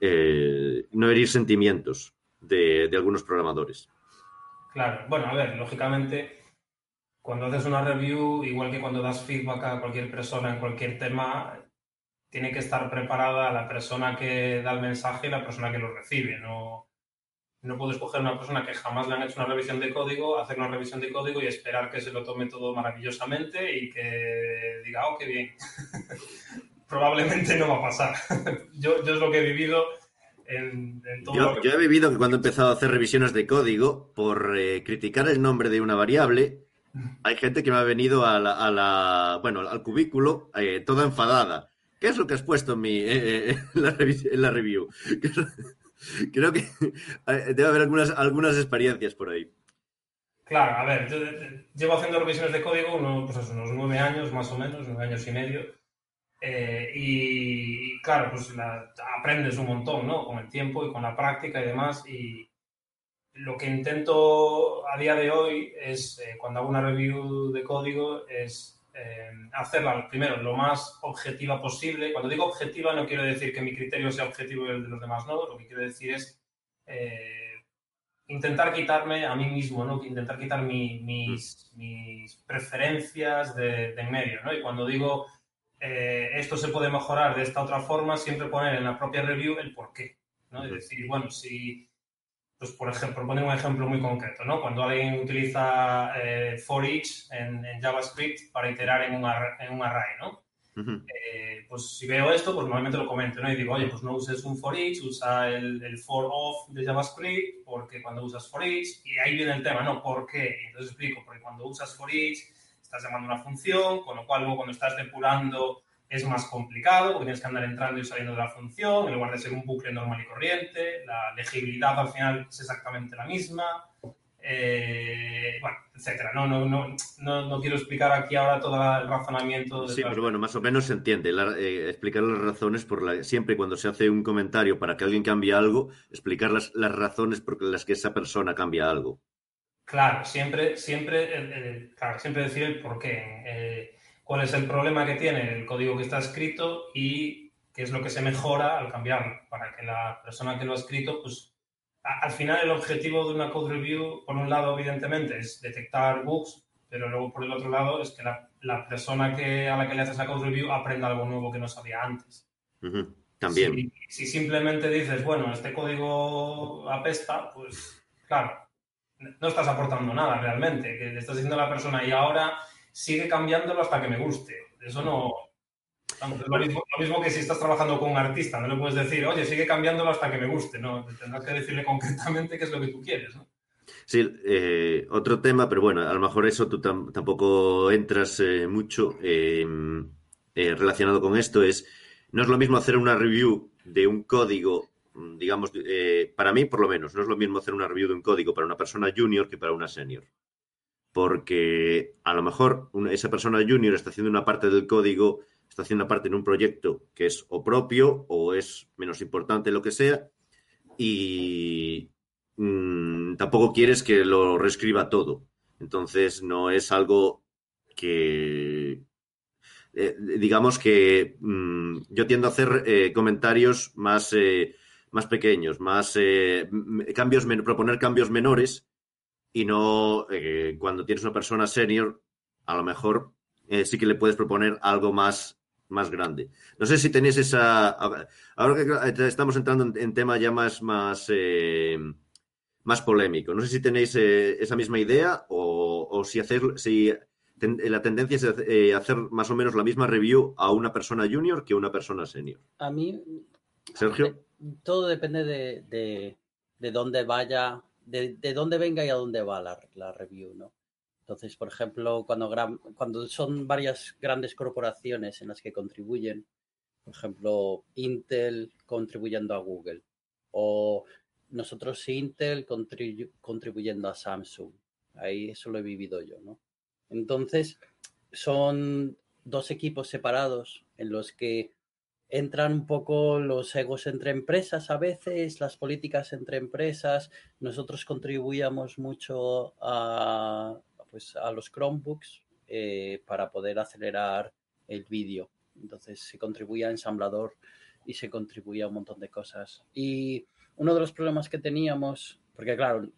Speaker 2: eh, no herir sentimientos de, de algunos programadores.
Speaker 3: Claro, bueno, a ver, lógicamente, cuando haces una review, igual que cuando das feedback a cualquier persona en cualquier tema, tiene que estar preparada la persona que da el mensaje y la persona que lo recibe. No, no puedes coger una persona que jamás le han hecho una revisión de código, hacer una revisión de código y esperar que se lo tome todo maravillosamente y que diga, oh, qué bien. [LAUGHS] Probablemente no va a pasar. [LAUGHS] yo es lo que he vivido en, en todo
Speaker 2: Yo,
Speaker 3: lo que-
Speaker 2: yo he vivido que cuando he empezado a hacer revisiones de código, por eh, criticar el nombre de una variable, hay gente que me ha venido a la, a la- bueno, al cubículo eh, toda enfadada. ¿Qué es lo que has puesto en, mi, eh, en, la, revi- en la review? [LAUGHS] Creo que debe haber algunas, algunas experiencias por ahí.
Speaker 3: Claro, a ver, yo llevo haciendo revisiones de código uno- pues eso, unos nueve años más o menos, nueve años y medio. Eh, y claro, pues la- aprendes un montón, ¿no? Con el tiempo y con la práctica y demás. Y lo que intento a día de hoy es, eh, cuando hago una review de código, es eh, hacerla primero lo más objetiva posible. Cuando digo objetiva no quiero decir que mi criterio sea objetivo y el de los demás no, lo que quiero decir es eh, intentar quitarme a mí mismo, ¿no? Intentar quitar mi- mis, mis preferencias de, de en medio, ¿no? Y cuando digo eh, esto se puede mejorar de esta otra forma, siempre poner en la propia review el por qué, ¿no? Es decir, bueno, si, pues por ejemplo, poner un ejemplo muy concreto, ¿no? Cuando alguien utiliza eh, for each en, en JavaScript para iterar en un, en un array, ¿no?
Speaker 2: Ujú.
Speaker 3: Eh, pues si veo esto, pues normalmente lo comento, ¿no? Y digo, oye, pues no uses un for each, usa el, el for of de JavaScript, porque cuando usas for each, y ahí viene el tema, ¿no? ¿Por qué? Y entonces explico, porque cuando usas for each, estás llamando una función, con lo cual luego cuando estás depurando es más complicado, porque tienes que andar entrando y saliendo de la función, en lugar de ser un bucle normal y corriente, la legibilidad al final es exactamente la misma, eh, bueno, etcétera. No, no, no, no, no quiero explicar aquí ahora todo el razonamiento.
Speaker 2: Sí,
Speaker 3: detrás
Speaker 2: pero bueno, más o menos se entiende. La- eh, explicar las razones por la, siempre cuando se hace un comentario para que alguien cambie algo, explicar las, las razones por las que esa persona cambia algo.
Speaker 3: Claro, siempre, siempre, el- el- claro, siempre decir el por qué, eh, cuál es el problema que tiene el código que está escrito y qué es lo que se mejora al cambiarlo, para que la persona que lo ha escrito, pues a- al final el objetivo de una code review, por un lado, evidentemente, es detectar bugs, pero luego por el otro lado es que la, la persona que, a la que le haces la code review aprenda algo nuevo que no sabía antes.
Speaker 2: También.
Speaker 3: Si, si simplemente dices, bueno, este código apesta, pues claro, no estás aportando nada realmente. Que le estás diciendo a la persona y ahora sigue cambiándolo hasta que me guste. Eso no. Lo mismo, que si estás trabajando con un artista, no le puedes decir, oye, sigue cambiándolo hasta que me guste. No, tendrás que decirle concretamente qué es lo que tú quieres.
Speaker 2: Sí, eh, otro tema, pero bueno, a lo mejor eso tú tam- tampoco entras eh, mucho eh, eh, relacionado con esto. Es, no es lo mismo hacer una review de un código, digamos, eh, para mí por lo menos, no es lo mismo hacer una review de un código para una persona junior que para una senior. Porque a lo mejor esa persona junior está haciendo una parte del código, está haciendo una parte en un proyecto que es o propio o es menos importante, lo que sea, y mm, tampoco quieres que lo reescriba todo. Entonces no es algo que, eh, digamos que mm, yo tiendo a hacer eh, comentarios más, más pequeños, más eh, cambios, proponer cambios menores y no eh, cuando tienes una persona senior, a lo mejor eh, sí que le puedes proponer algo más, más grande. No sé si tenéis esa... Ahora que estamos entrando en, en tema ya más, más, eh, más polémico, no sé si tenéis eh, esa misma idea o, o si, hacer, si ten- la tendencia es eh, hacer más o menos la misma review a una persona junior que a una persona senior.
Speaker 5: A mí
Speaker 2: Sergio.
Speaker 5: Todo depende de, de, de dónde vaya, de, de dónde venga y a dónde va la, la review, ¿no? Entonces, por ejemplo, cuando, gran- cuando son varias grandes corporaciones en las que contribuyen, por ejemplo, Intel contribuyendo a Google o nosotros Intel contribu- contribuyendo a Samsung. Ahí eso lo he vivido yo, ¿no? Entonces, son dos equipos separados en los que entran un poco los egos entre empresas a veces, las políticas entre empresas. Nosotros contribuíamos mucho a, pues, a los Chromebooks eh, para poder acelerar el vídeo. Entonces se contribuía a ensamblador y se contribuía a un montón de cosas. Y uno de los problemas que teníamos, porque claro,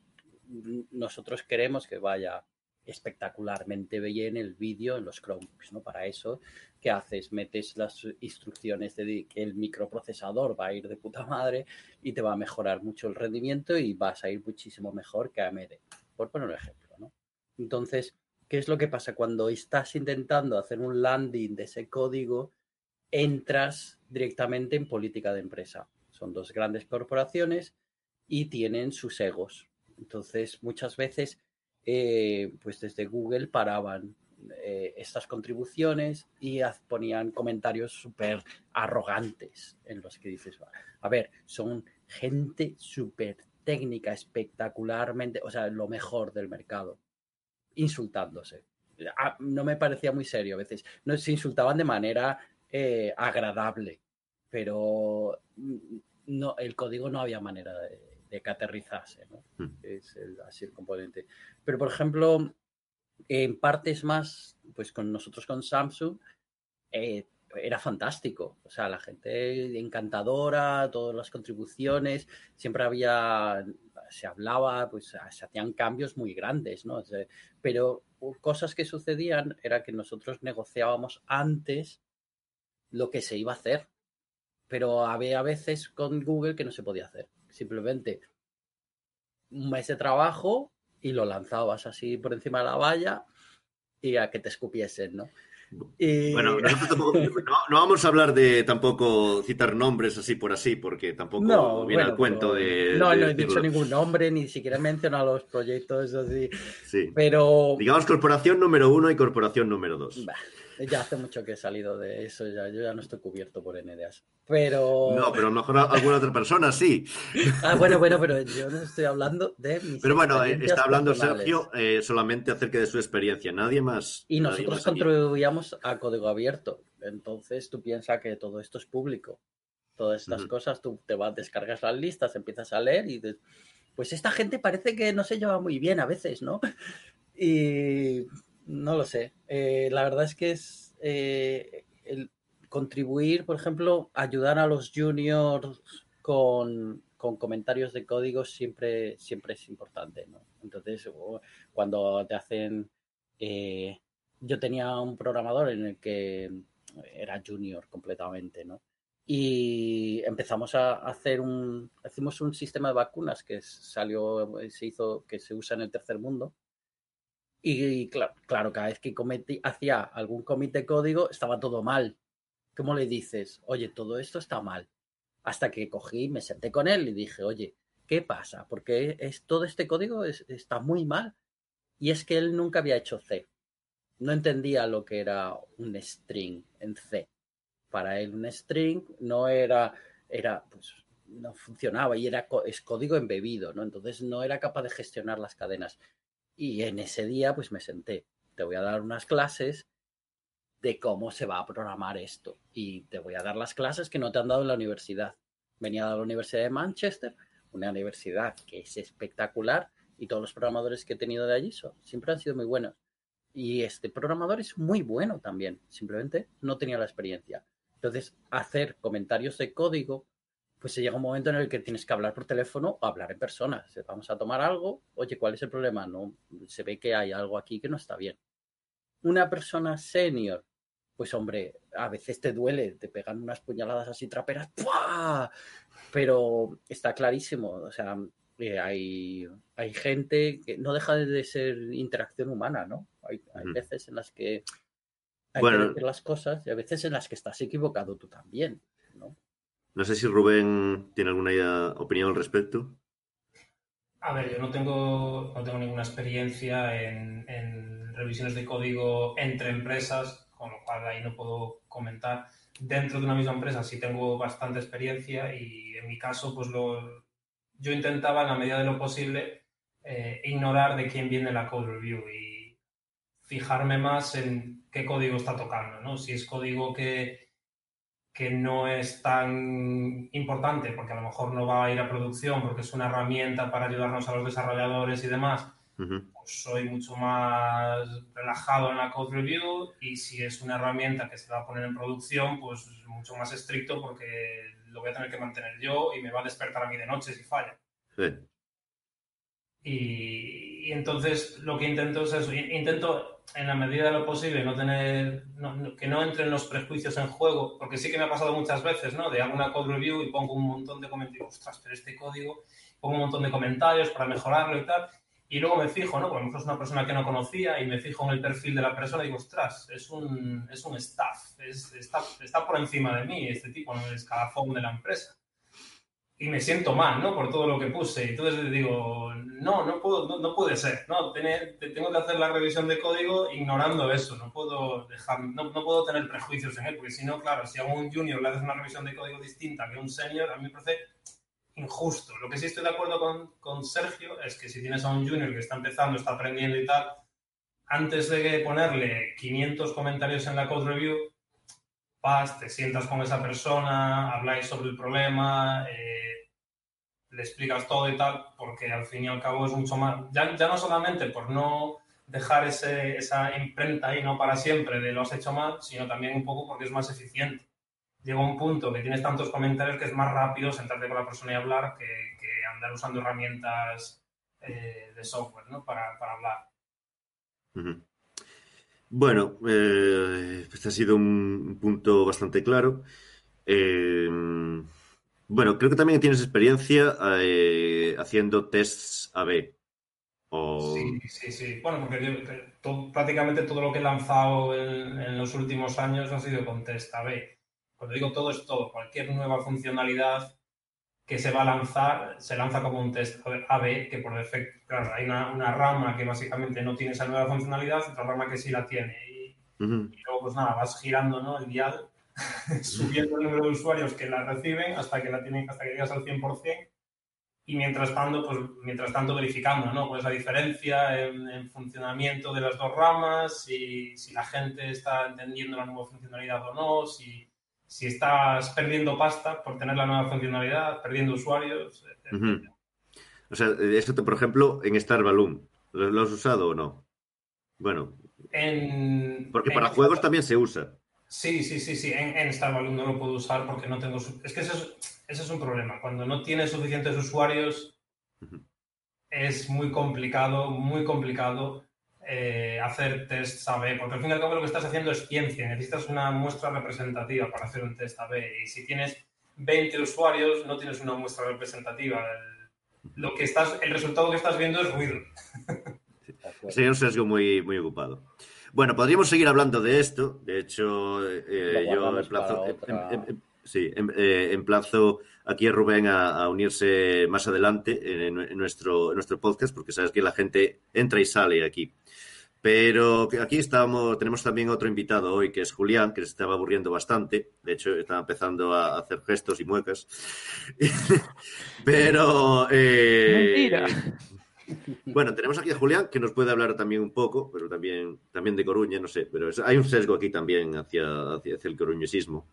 Speaker 5: nosotros queremos que vaya espectacularmente bien el vídeo en los Chromebooks, ¿no? Para eso, ¿qué haces? Metes las instrucciones de que el microprocesador va a ir de puta madre y te va a mejorar mucho el rendimiento y vas a ir muchísimo mejor que AMD, por poner un ejemplo, ¿no? Entonces, ¿qué es lo que pasa? Cuando estás intentando hacer un landing de ese código, entras directamente en política de empresa. Son dos grandes corporaciones y tienen sus egos. Entonces, muchas veces, eh, pues desde Google paraban eh, estas contribuciones y ponían comentarios súper arrogantes en los que dices, a ver, son gente súper técnica, espectacularmente, o sea, lo mejor del mercado, insultándose. No me parecía muy serio a veces. No se insultaban de manera eh, agradable, pero mm, no, el código no había manera de, de que aterrizase, ¿no?
Speaker 2: Mm.
Speaker 5: Es el- así el componente. Pero, por ejemplo, en partes más, pues con nosotros con Samsung, eh, era fantástico. O sea, la gente encantadora, todas las contribuciones, siempre había, se hablaba, pues se hacían cambios muy grandes, ¿no? Pero cosas que sucedían era que nosotros negociábamos antes lo que se iba a hacer. Pero había veces con Google que no se podía hacer. Simplemente un mes de trabajo y lo lanzabas así por encima de la valla y a que te escupiesen, ¿no? Y-
Speaker 2: Bueno, tampoco- [LAUGHS] no, no vamos a hablar de tampoco citar nombres así por así, porque tampoco
Speaker 5: No,
Speaker 2: viene
Speaker 5: bueno,
Speaker 2: al cuento
Speaker 5: pero-
Speaker 2: de.
Speaker 5: No,
Speaker 2: de
Speaker 5: no he dicho ningún nombre, ni siquiera he mencionado los proyectos así.
Speaker 2: Sí.
Speaker 5: Pero
Speaker 2: Digamos corporación número uno y corporación número dos.
Speaker 5: bah, ya hace mucho que he salido de eso, ya, yo ya no estoy cubierto por NDAs. Pero.
Speaker 2: No, pero a lo mejor alguna otra persona sí.
Speaker 5: Ah, bueno, bueno, pero yo no estoy hablando de mis
Speaker 2: Pero bueno, eh, está hablando. Sergio eh, solamente acerca de su experiencia, nadie más.
Speaker 5: Y
Speaker 2: nadie
Speaker 5: nosotros
Speaker 2: más
Speaker 5: contribuíamos a código abierto. Entonces tú piensas que todo esto es público. Todas estas cosas, tú te vas, descargas las listas, empiezas a leer y dices, pues esta gente parece que no se lleva muy bien a veces, ¿no? [LAUGHS] Y no lo sé. Eh, la verdad es que es eh, contribuir, por ejemplo, ayudar a los juniors con, con comentarios de código siempre, siempre es importante, ¿no? Entonces, cuando te hacen... eh, yo tenía un programador en el que era junior completamente, ¿no? Y empezamos a hacer un, hicimos un sistema de vacunas que salió, se hizo, que se usa en el tercer mundo. Y claro, cada vez que hacía algún commit de código estaba todo mal. ¿Cómo le dices? Oye, todo esto está mal. Hasta que cogí, me senté con él y dije, oye, ¿qué pasa? Porque es, todo este código es- está muy mal. Y es que él nunca había hecho C. No entendía lo que era un string en C. Para él un string no era, era pues no funcionaba y era es código embebido, ¿no? Entonces no era capaz de gestionar las cadenas. Y en ese día pues me senté. Te voy a dar unas clases de cómo se va a programar esto. Y te voy a dar las clases que no te han dado en la universidad. Venía de la Universidad de Manchester, una universidad que es espectacular y todos los programadores que he tenido de allí son, siempre han sido muy buenos. Y este programador es muy bueno también, simplemente no tenía la experiencia. Entonces, hacer comentarios de código, pues se llega un momento en el que tienes que hablar por teléfono o hablar en persona. Vamos a tomar algo, oye, ¿cuál es el problema? No, se ve que hay algo aquí que no está bien. Una persona senior, pues hombre, a veces te duele, te pegan unas puñaladas así traperas, ¡pua! pero está clarísimo, o sea, eh, hay, hay gente que no deja de ser interacción humana, ¿no? Hay, hay veces en las que hay
Speaker 2: Bueno.
Speaker 5: que decir las cosas y hay veces en las que estás equivocado tú también. No
Speaker 2: sé si Rubén tiene alguna idea- opinión al respecto.
Speaker 3: A ver, yo no tengo, no tengo ninguna experiencia en, revisiones de código entre empresas, con lo cual ahí no puedo comentar. Dentro de una misma empresa sí tengo bastante experiencia y en mi caso, pues lo, yo intentaba en la medida de lo posible eh, ignorar de quién viene la code review y fijarme más en qué código está tocando, ¿no? Si es código que, que no es tan importante porque a lo mejor no va a ir a producción porque es una herramienta para ayudarnos a los desarrolladores y demás, pues soy mucho más relajado en la code review y si es una herramienta que se va a poner en producción, pues mucho más estricto porque lo voy a tener que mantener yo y me va a despertar a mí de noche si falla.
Speaker 2: Sí.
Speaker 3: Y, y entonces lo que intento es eso, in- intento en la medida de lo posible no tener, no- no- que no entren los prejuicios en juego, porque sí que me ha pasado muchas veces, ¿no? De hago una code review y pongo un montón de comentarios, ostras, pero este código, pongo un montón de comentarios para mejorarlo y tal, y luego me fijo, ¿no? Porque a lo mejor es una persona que no conocía y me fijo en el perfil de la persona y digo, ostras, es un, es un staff, es- está, está por encima de mí este tipo en el escalafón de la empresa y me siento mal, ¿no? Por todo lo que puse. Y Entonces digo, no, no puedo, no, no puede ser, ¿no? Tener- te- tengo que hacer la revisión de código ignorando eso. No puedo dejar, no, no puedo tener prejuicios en él, porque si no, claro, si a un junior le haces una revisión de código distinta que a un senior, a mí me parece injusto. Lo que sí estoy de acuerdo con, con Sergio es que si tienes a un junior que está empezando, está aprendiendo y tal, antes de ponerle 500 comentarios en la code review, vas, te sientas con esa persona, habláis sobre el problema, eh, le explicas todo y tal, porque al fin y al cabo es mucho más, ya, ya no solamente por no dejar ese- esa imprenta ahí no para siempre de lo has hecho mal, sino también un poco porque es más eficiente. Llega un punto que tienes tantos comentarios que es más rápido sentarte con la persona y hablar que, andar usando herramientas eh, de software ¿no? para, para hablar.
Speaker 2: Bueno, este ha sido un, un punto bastante claro. Eh, bueno, creo que también tienes experiencia eh, haciendo tests A-B. O...
Speaker 3: Sí, sí, sí. Bueno, porque yo, que to- prácticamente todo lo que he lanzado en, en los últimos años ha sido con test A-B. Cuando digo todo es todo, cualquier nueva funcionalidad que se va a lanzar, se lanza como un test A-B, que por defecto, claro, hay una, una rama que básicamente no tiene esa nueva funcionalidad, otra rama que sí la tiene. Y,
Speaker 2: Ujú.
Speaker 3: y luego, pues nada, vas girando ¿no? el dial, [LAUGHS] subiendo el número de usuarios que la reciben hasta que la tienen, hasta que llegas al 100%. Y mientras tanto, pues, mientras tanto verificando, ¿no? Pues la diferencia en, en funcionamiento de las dos ramas, si, si la gente está entendiendo la nueva funcionalidad o no, si, si estás perdiendo pasta por tener la nueva funcionalidad, perdiendo usuarios, etc.
Speaker 2: O sea, esto, te- por ejemplo, en Star Balloon, ¿lo, lo has usado o no? Bueno,
Speaker 3: En,
Speaker 2: porque
Speaker 3: en-
Speaker 2: para juegos también se usa.
Speaker 3: Sí, sí, sí, sí. En, en Star Balloon no lo puedo usar porque no tengo... su- Es que ese es, ese es un problema. Cuando no tienes suficientes usuarios es muy complicado, muy complicado eh, hacer tests A-B, porque al fin y al cabo lo que estás haciendo es ciencia. Necesitas una muestra representativa para hacer un test A-B. Y si tienes 20 usuarios, no tienes una muestra representativa. El, lo que estás, el resultado que estás viendo es ruido.
Speaker 2: Sería un sesgo muy, muy ocupado. Bueno, podríamos seguir hablando de esto. De hecho, eh, yo emplazo, em- em- em- sí, em- eh, emplazo aquí a Rubén a, a unirse más adelante en, en nuestro, en nuestro podcast, porque sabes que la gente entra y sale aquí. Pero aquí estamos, tenemos también otro invitado hoy, que es Julián, que se estaba aburriendo bastante. De hecho, estaba empezando a hacer gestos y muecas. [LAUGHS] Pero... eh,
Speaker 7: Mentira. [LAUGHS]
Speaker 2: bueno, tenemos aquí a Julián, que nos puede hablar también un poco, pero también, también de Coruña, no sé, pero hay un sesgo aquí también hacia, hacia, el coruñesismo.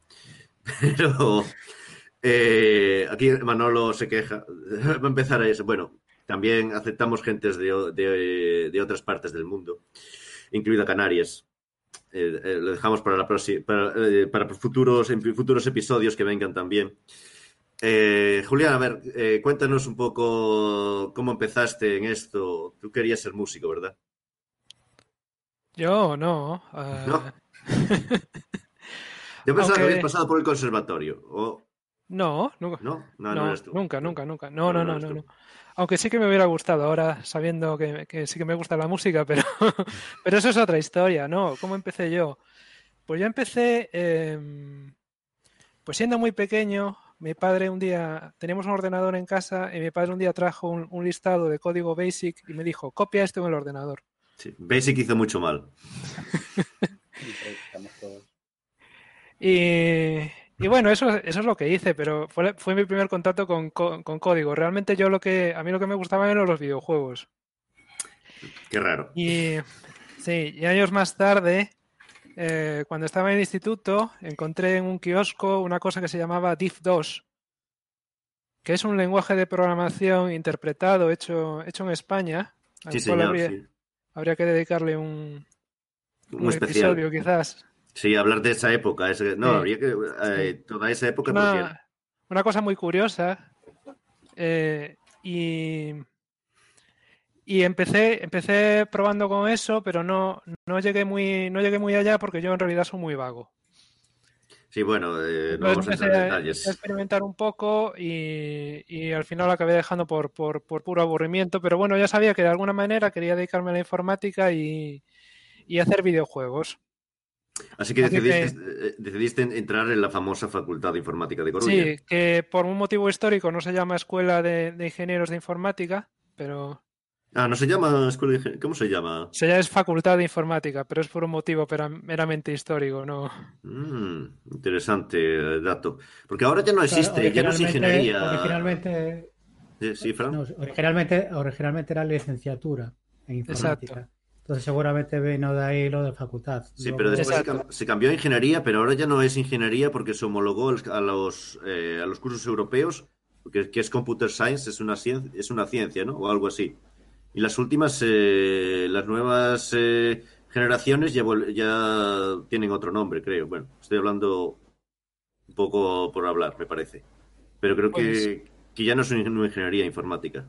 Speaker 2: [LAUGHS] Pero eh, aquí Manolo se queja. [LAUGHS] Va a empezar a eso. Bueno, también aceptamos gentes de, de- de otras partes del mundo, incluida Canarias. Eh, eh, lo dejamos para, la para, para futuros, futuros episodios que vengan también. Eh, Julián, a ver, eh, cuéntanos un poco cómo empezaste en esto. Tú querías ser músico, ¿verdad?
Speaker 7: Yo no. eh,
Speaker 2: No. [LAUGHS] Yo pensaba que habías pasado por el conservatorio. ¿O
Speaker 7: no, nunca.
Speaker 2: no? No, no,
Speaker 7: No,
Speaker 2: tú.
Speaker 7: nunca, nunca, nunca. No, no,
Speaker 2: No, no.
Speaker 7: Aunque sí que me hubiera gustado ahora, sabiendo que, que sí que me gusta la música, pero, [LAUGHS] pero eso es otra historia, ¿no? ¿Cómo empecé yo? Pues yo empecé, eh, pues siendo muy pequeño, mi padre un día, teníamos un ordenador en casa y mi padre un día trajo un, un listado de código BASIC y me dijo, copia esto en el ordenador.
Speaker 2: Sí. Basic hizo mucho mal. [LAUGHS]
Speaker 7: Y, y bueno, eso, eso es lo que hice, pero fue, fue mi primer contacto con, co- con código. Realmente yo lo que, a mí lo que me gustaba eran los videojuegos.
Speaker 2: Qué raro.
Speaker 7: Y sí, y años más tarde, eh, cuando estaba en el instituto, encontré en un kiosco una cosa que se llamaba diff2, que es un lenguaje de programación interpretado, hecho, hecho en España. al
Speaker 2: Sí, señor.
Speaker 7: habría,
Speaker 2: sí.
Speaker 7: habría que dedicarle un,
Speaker 2: Un
Speaker 7: un
Speaker 2: especial.
Speaker 7: episodio, quizás.
Speaker 2: Sí, hablar de esa época. ese- no,
Speaker 7: Sí.
Speaker 2: habría que. eh, toda esa época.
Speaker 7: una, una cosa muy curiosa. eh, y, Y empecé, empecé probando con eso, pero no, no llegué muy, no llegué muy allá porque yo en realidad soy muy vago.
Speaker 2: Sí, bueno, eh, no vamos a entrar en detalles.
Speaker 7: a experimentar un poco y, y al final lo acabé dejando por, por, por puro aburrimiento, pero bueno, ya sabía que de alguna manera quería dedicarme a la informática y, y hacer videojuegos.
Speaker 2: Así que
Speaker 7: Así
Speaker 2: decidiste, eh, decidiste entrar en la famosa Facultad de Informática de Coruña.
Speaker 7: Sí, que por un motivo histórico no se llama Escuela de, de Ingenieros de Informática, pero
Speaker 2: Ah, no se llama Escuela de ¿Cómo se llama?
Speaker 7: se llama es Facultad de Informática, pero es por un motivo meramente histórico, ¿no?
Speaker 2: Mm, interesante eh, dato. Porque ahora ya no existe, ya no es
Speaker 4: Originalmente-
Speaker 2: ingeniería.
Speaker 4: Originalmente,
Speaker 2: Sí, Fran.
Speaker 4: no, originalmente, originalmente era licenciatura en informática. Entonces seguramente vino de ahí lo de facultad.
Speaker 2: Sí, pero después se,
Speaker 7: Exacto.
Speaker 2: cam- se cambió a ingeniería, pero ahora ya no es ingeniería porque se homologó a los, eh, a los cursos europeos, que, que es Computer Science, es una, ciencia, es una ciencia, ¿no? O algo así. Y las últimas, eh, las nuevas eh, generaciones ya, ya tienen otro nombre, creo. Bueno, estoy hablando un poco por hablar, me parece. Pero creo
Speaker 7: Pues-
Speaker 2: que, que ya no es una ingeniería informática.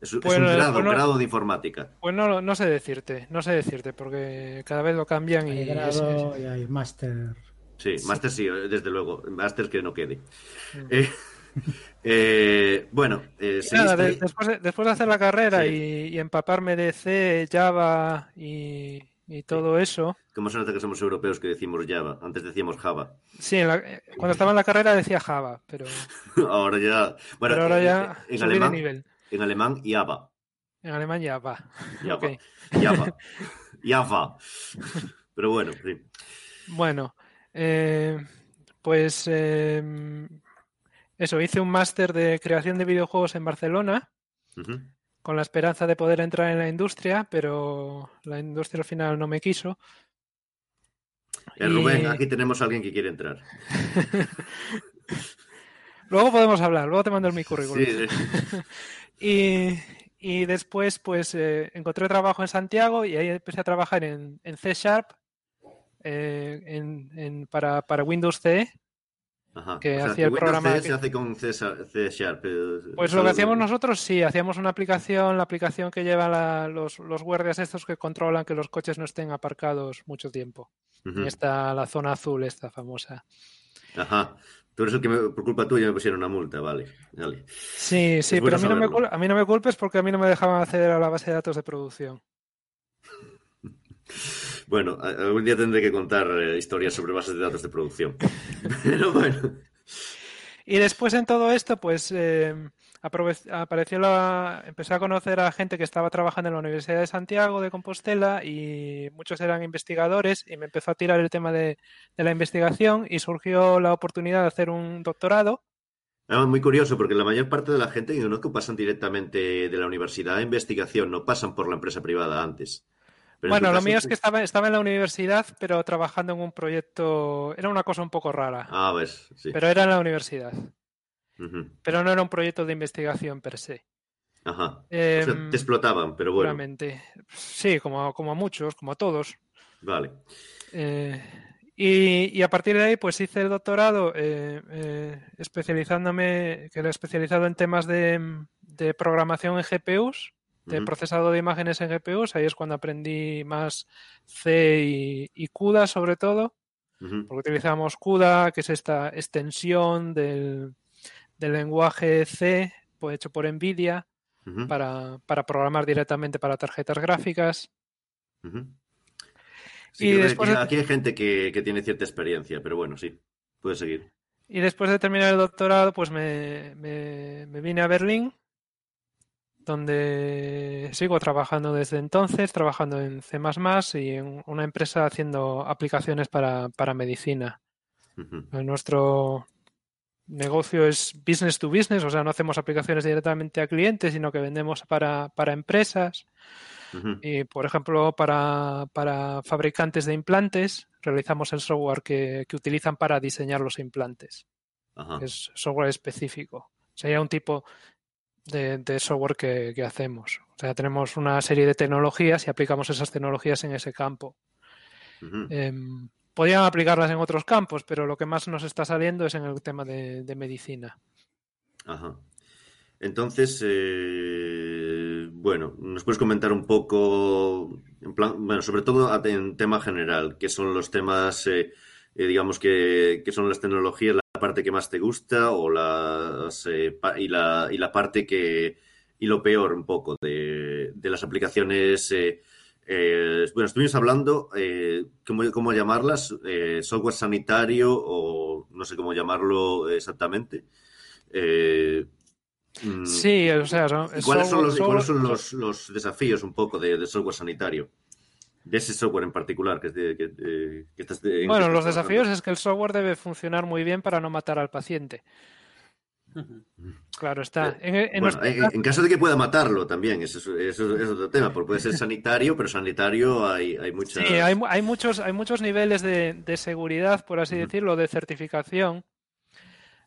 Speaker 2: Es, un grado,
Speaker 7: bueno-
Speaker 2: grado de informática.
Speaker 7: Pues no, no sé decirte, no sé decirte, porque cada vez lo cambian y
Speaker 4: Hay
Speaker 7: es-
Speaker 4: grado y hay máster.
Speaker 2: Sí, máster sí, desde luego. Máster que no quede.
Speaker 7: Mm.
Speaker 2: Eh, [LAUGHS] eh, bueno, eh,
Speaker 7: nada, de- después, de, después de hacer la carrera
Speaker 2: Sí.
Speaker 7: y, y empaparme de C, Java y, y todo eso,
Speaker 2: ¿Cómo se nota que somos europeos que decimos Java? Antes decíamos Java.
Speaker 7: sí, en la- eh, cuando estaba en la carrera decía Java, pero, [LAUGHS]
Speaker 2: ahora ya. Bueno,
Speaker 7: pero ahora
Speaker 2: en-
Speaker 7: ya
Speaker 2: en,
Speaker 7: subí
Speaker 2: alemán,
Speaker 7: nivel.
Speaker 2: en alemán, Java.
Speaker 7: En alemán Java.
Speaker 2: Java. Java. [LAUGHS] Java. Pero bueno, sí.
Speaker 7: Bueno, eh, pues eh, eso, hice un máster de creación de videojuegos en Barcelona con la esperanza de poder entrar en la industria, pero la industria al final no me quiso.
Speaker 2: Eh, Rubén,
Speaker 7: Y-
Speaker 2: aquí tenemos a alguien que quiere entrar. [LAUGHS]
Speaker 7: Luego podemos hablar, luego te mando el mi currículum.
Speaker 2: Sí, [LAUGHS]
Speaker 7: Y, y después, pues, eh, encontré trabajo en Santiago y ahí empecé a trabajar en, en C Sharp eh, en- en- para, para Windows CE.
Speaker 2: Ajá.
Speaker 7: que
Speaker 2: O sea,
Speaker 7: hacía el
Speaker 2: Windows
Speaker 7: programa
Speaker 2: C se hace con C, C Sharp. eh,
Speaker 7: Pues lo que hacíamos nosotros, sí, hacíamos una aplicación, la aplicación que lleva la- los, los guardias estos que controlan que los coches no estén aparcados mucho tiempo.
Speaker 2: Ujú.
Speaker 7: Esta, la zona azul, esta famosa.
Speaker 2: Ajá. Tú eres el que me- por culpa tuya me pusieron una multa, vale. vale.
Speaker 7: Sí, sí, pero a mí, no me, a mí no me culpes porque a mí no me dejaban acceder a la base de datos de producción. [LAUGHS]
Speaker 2: Bueno, algún día tendré que contar eh, historias sobre bases de datos de producción. [LAUGHS] Pero bueno.
Speaker 7: Y después en todo esto, pues eh, apareció la. Empecé a conocer a gente que estaba trabajando en la Universidad de Santiago de Compostela y muchos eran investigadores y me empezó a tirar el tema de, de la investigación y surgió la oportunidad de hacer un doctorado.
Speaker 2: Ah, muy curioso, porque la mayor parte de la gente que conozco pasan directamente de la universidad a investigación, no pasan por la empresa privada antes. Pero
Speaker 7: bueno, lo mío es que estaba, estaba en la universidad, pero trabajando en un proyecto. Era una cosa un poco rara,
Speaker 2: Ah, ves, sí.
Speaker 7: pero era en la universidad. Pero no era un proyecto de investigación per se.
Speaker 2: Ajá. O
Speaker 7: Em,
Speaker 2: sea, te explotaban, pero bueno,
Speaker 7: Puramente. Sí, como, como a muchos, como a todos.
Speaker 2: vale.
Speaker 7: Eh, y, y a partir de ahí, pues hice el doctorado eh, eh, especializándome, que era especializado en temas de, de programación en GPUs, de procesado de imágenes en GPUs. Ahí es cuando aprendí más C y, y CUDA sobre todo, porque utilizamos CUDA, que es esta extensión del, del lenguaje C pues, hecho por NVIDIA para, para programar directamente para tarjetas gráficas.
Speaker 2: Sí,
Speaker 7: Y después
Speaker 2: aquí, hay gente que, que tiene cierta experiencia, pero bueno, sí, puedes seguir.
Speaker 7: Y después de terminar el doctorado, pues me, me- me vine a Berlín, donde sigo trabajando desde entonces, trabajando en C++ y en una empresa haciendo aplicaciones para, para medicina.
Speaker 2: Ujú.
Speaker 7: Nuestro negocio es business to business, o sea, no hacemos aplicaciones directamente a clientes, sino que vendemos para, para empresas. Y, por ejemplo, para, para fabricantes de implantes, realizamos el software que, que utilizan para diseñar los implantes. Es software específico. Sería un tipo de, de software que, que hacemos. O sea, tenemos una serie de tecnologías y aplicamos esas tecnologías en ese campo. Em, podrían aplicarlas en otros campos, pero lo que más nos está saliendo es en el tema de, de medicina.
Speaker 2: Ajá. Entonces, eh, bueno, nos puedes comentar un poco, en plan, bueno, sobre todo en tema general, qué son los temas, eh, eh, digamos que, que son las tecnologías, parte que más te gusta o las eh, y la y la parte que y lo peor un poco de, de las aplicaciones. eh, eh, bueno, estuvimos hablando, ¿cómo, cómo llamarlas? Software sanitario o no sé cómo llamarlo exactamente. Mm,
Speaker 7: Sí, o sea, son,
Speaker 2: ¿Y ¿Cuáles son, los, cuáles son los, los desafíos un poco de, de software sanitario? De ese software en particular que, es de- que, que estás de-
Speaker 7: Bueno,
Speaker 2: que
Speaker 7: los desafíos es que el software debe funcionar muy bien para no matar al paciente. Claro está. En, en
Speaker 2: Bueno,
Speaker 7: nuestro
Speaker 2: en,
Speaker 7: caso-
Speaker 2: de que pueda matarlo también, eso, es- eso es otro tema, porque puede ser sanitario, pero sanitario hay, hay muchas...
Speaker 7: Sí, hay, hay muchos, hay muchos niveles de, de seguridad, por así decirlo, de certificación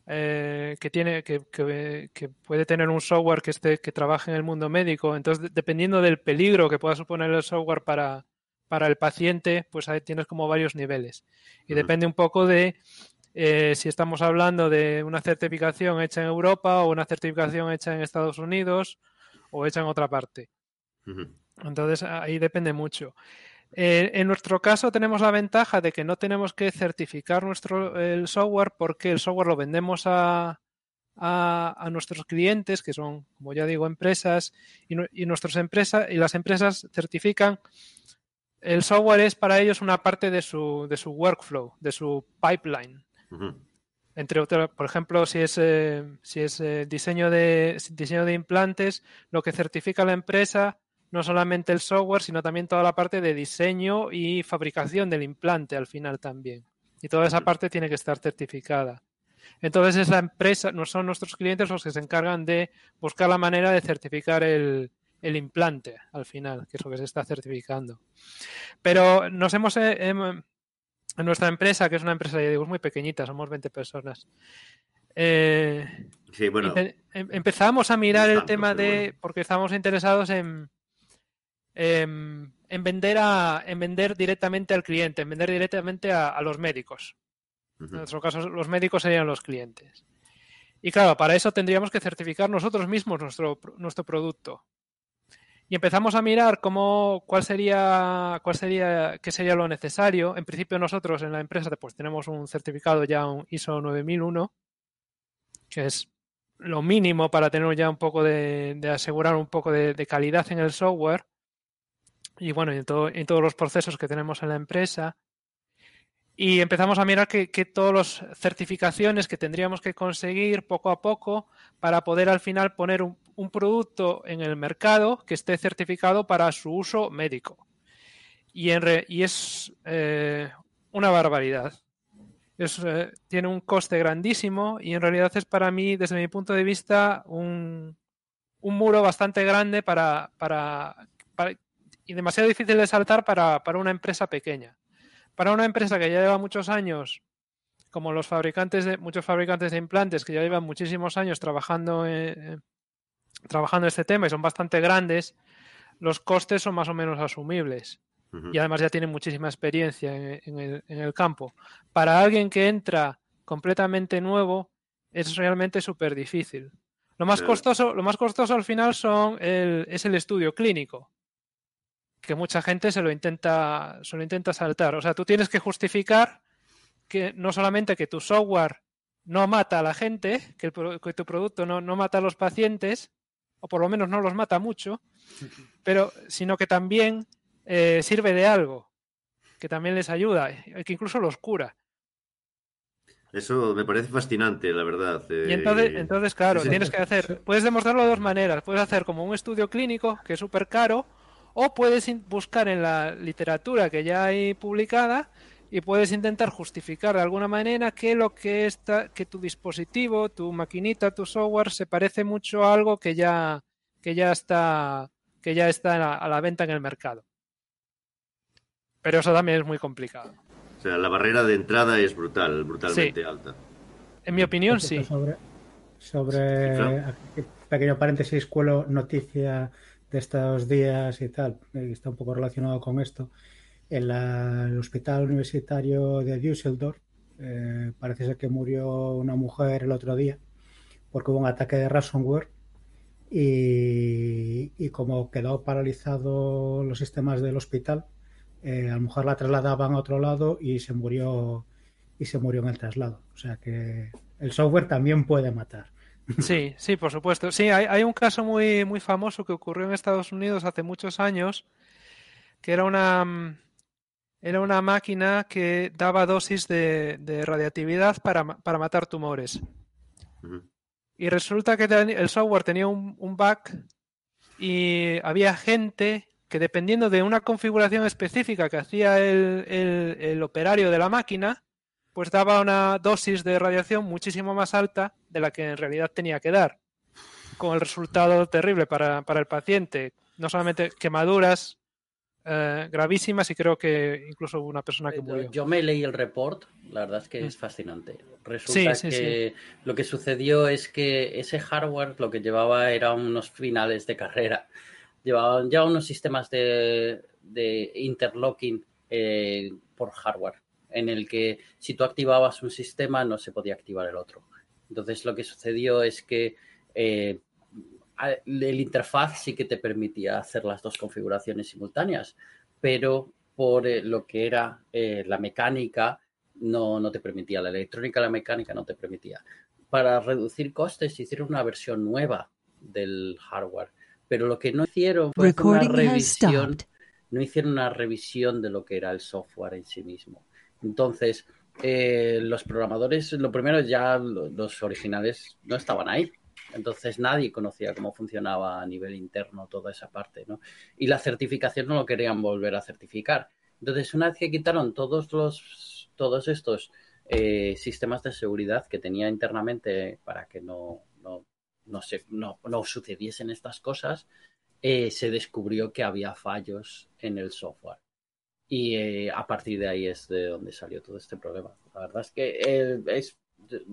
Speaker 7: eh, que tiene, que, que- que puede tener un software que esté, que trabaje en el mundo médico. Entonces, de- dependiendo del peligro que pueda suponer el software para, para el paciente, pues ahí tienes como varios niveles. Y depende un poco de eh, si estamos hablando de una certificación hecha en Europa o una certificación hecha en Estados Unidos o hecha en otra parte. Entonces ahí depende mucho. Eh, en nuestro caso tenemos la ventaja de que no tenemos que certificar nuestro el software porque el software lo vendemos a, a, a nuestros clientes, que son, como ya digo, empresas, y, y nuestras empresas, y las empresas certifican. El software es para ellos una parte de su, de su workflow, de su pipeline. Entre otras, por ejemplo, si es, eh, si es eh, diseño, de, diseño de implantes, lo que certifica la empresa no solamente el software, sino también toda la parte de diseño y fabricación del implante al final también. Y toda esa parte tiene que estar certificada. Entonces es la empresa, no son nuestros clientes los que se encargan de buscar la manera de certificar el, el implante al final, que es lo que se está certificando. Pero nos hemos, eh, em, en nuestra empresa, que es una empresa, ya digo, es muy pequeñita, somos 20 personas. eh,
Speaker 2: Sí, bueno,
Speaker 7: em- empezamos a mirar el tema de,
Speaker 2: bueno.
Speaker 7: porque estábamos interesados en, en, en vender a, en vender directamente al cliente, en vender directamente a, a los médicos. En nuestro caso, los médicos serían los clientes. Y claro, para eso tendríamos que certificar nosotros mismos nuestro, nuestro producto. Y empezamos a mirar cómo, cuál sería, cuál sería, qué sería lo necesario. En principio nosotros en la empresa pues tenemos un certificado ya, un ISO 9001, que es lo mínimo para tener ya un poco de, de asegurar un poco de, de calidad en el software. Y bueno, en, todo- en todos los procesos que tenemos en la empresa. Y empezamos a mirar que, que todas las certificaciones que tendríamos que conseguir poco a poco para poder al final poner un, producto en el mercado que esté certificado para su uso médico. Y, en re- y es eh, una barbaridad. Eh, tiene un coste grandísimo y en realidad es para mí, desde mi punto de vista, un, un muro bastante grande para, para, para- y demasiado difícil de saltar para, para una empresa pequeña. Para una empresa que ya lleva muchos años, como los fabricantes de muchos fabricantes de implantes que ya llevan muchísimos años trabajando eh, trabajando este tema y son bastante grandes, los costes son más o menos asumibles y además ya tienen muchísima experiencia en, en el, en el campo. Para alguien que entra completamente nuevo es realmente súper difícil. Lo más costoso, lo más costoso al final son el, es el estudio clínico, que mucha gente se lo intenta, se lo intenta saltar. O sea, tú tienes que justificar que no solamente que tu software no mata a la gente, que, el que tu producto no, no mata a los pacientes, o por lo menos no los mata mucho, [LAUGHS] pero sino que también eh, sirve de algo, que también les ayuda, que incluso los cura.
Speaker 2: Eso me parece fascinante, la verdad.
Speaker 7: Y
Speaker 2: eh,
Speaker 7: entonces, entonces claro,
Speaker 2: sí, sí.
Speaker 7: tienes que hacer, puedes demostrarlo de dos maneras. Puedes hacer como un estudio clínico, que es súper caro, o puedes buscar en la literatura que ya hay publicada y puedes intentar justificar de alguna manera que lo que está, que tu dispositivo, tu maquinita, tu software se parece mucho a algo que ya, que ya está, que ya está a la, a la venta en el mercado. Pero eso también es muy complicado.
Speaker 2: O sea, la barrera de entrada es brutal, brutalmente alta.
Speaker 7: En mi opinión, sí.
Speaker 4: Sobre, sobre
Speaker 2: Sí, claro.
Speaker 4: aquí, pequeño paréntesis, cuelo noticia de estos días y tal, eh, está un poco relacionado con esto. En la- el hospital universitario de Düsseldorf eh, parece ser que murió una mujer el otro día porque hubo un ataque de ransomware y, y como quedó paralizado los sistemas del hospital, eh, a lo mejor la trasladaban a otro lado y se murió y se murió en el traslado. O sea que el software también puede matar.
Speaker 7: Sí, sí, por supuesto. Sí, hay, hay un caso muy, muy famoso que ocurrió en Estados Unidos hace muchos años, que era una, mm, era una máquina que daba dosis de, de radiactividad para, para matar tumores. Y resulta que el software tenía un, un bug y había gente que dependiendo de una configuración específica que hacía el, el- el operario de la máquina, pues daba una dosis de radiación muchísimo más alta de la que en realidad tenía que dar, con el resultado terrible para, para el paciente. No solamente quemaduras eh, gravísimas y creo que incluso una persona que
Speaker 5: Yo,
Speaker 7: murió.
Speaker 5: yo me leí el report, la verdad es que
Speaker 7: Mm.
Speaker 5: es fascinante. Resulta
Speaker 7: Sí, sí,
Speaker 5: que lo que sucedió es que ese hardware lo que llevaba era unos finales de carrera. Llevaban ya unos sistemas de, de interlocking eh, por hardware, en el que si tú activabas un sistema no se podía activar el otro. Entonces lo que sucedió es que eh, el interfaz sí que te permitía hacer las dos configuraciones simultáneas, pero por eh, lo que era eh, la mecánica no, no te permitía, la electrónica la mecánica no te permitía. Para reducir costes hicieron una versión nueva del hardware, pero lo que no hicieron fue una revisión, no hicieron una revisión de lo que era el software en sí mismo. Entonces, eh, los programadores, lo primero ya lo- los originales no estaban ahí. Entonces nadie conocía cómo funcionaba a nivel interno toda esa parte, ¿no? Y la certificación no lo querían volver a certificar. Entonces, una vez que quitaron todos los, todos estos eh, sistemas de seguridad que tenía internamente para que no, no, no, se, no, no sucediesen estas cosas, eh, se descubrió que había fallos en el software. Y eh, a partir de ahí es de donde salió todo este problema. La verdad es que eh, es,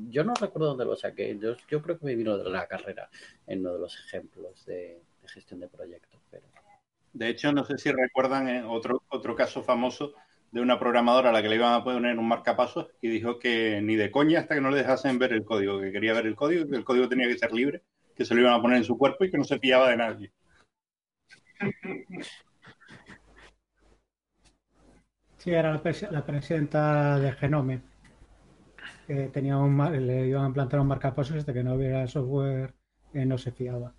Speaker 5: yo no recuerdo dónde lo saqué. Yo, yo creo que me vino de la carrera en uno de los ejemplos de, de gestión de proyectos. Pero...
Speaker 6: De hecho, no sé si recuerdan eh, otro, otro caso famoso de una programadora a la que le iban a poner un marcapasos y dijo que ni de coña hasta que no le dejasen ver el código, que quería ver el código, que el código tenía que ser libre, que se lo iban a poner en su cuerpo y que no se fiaba de nadie. [LAUGHS]
Speaker 4: Sí, era la, pres- la presidenta de Genome. Que tenía un, mar- le iban a implantar un marcapasos de que no hubiera software que no se fiaba.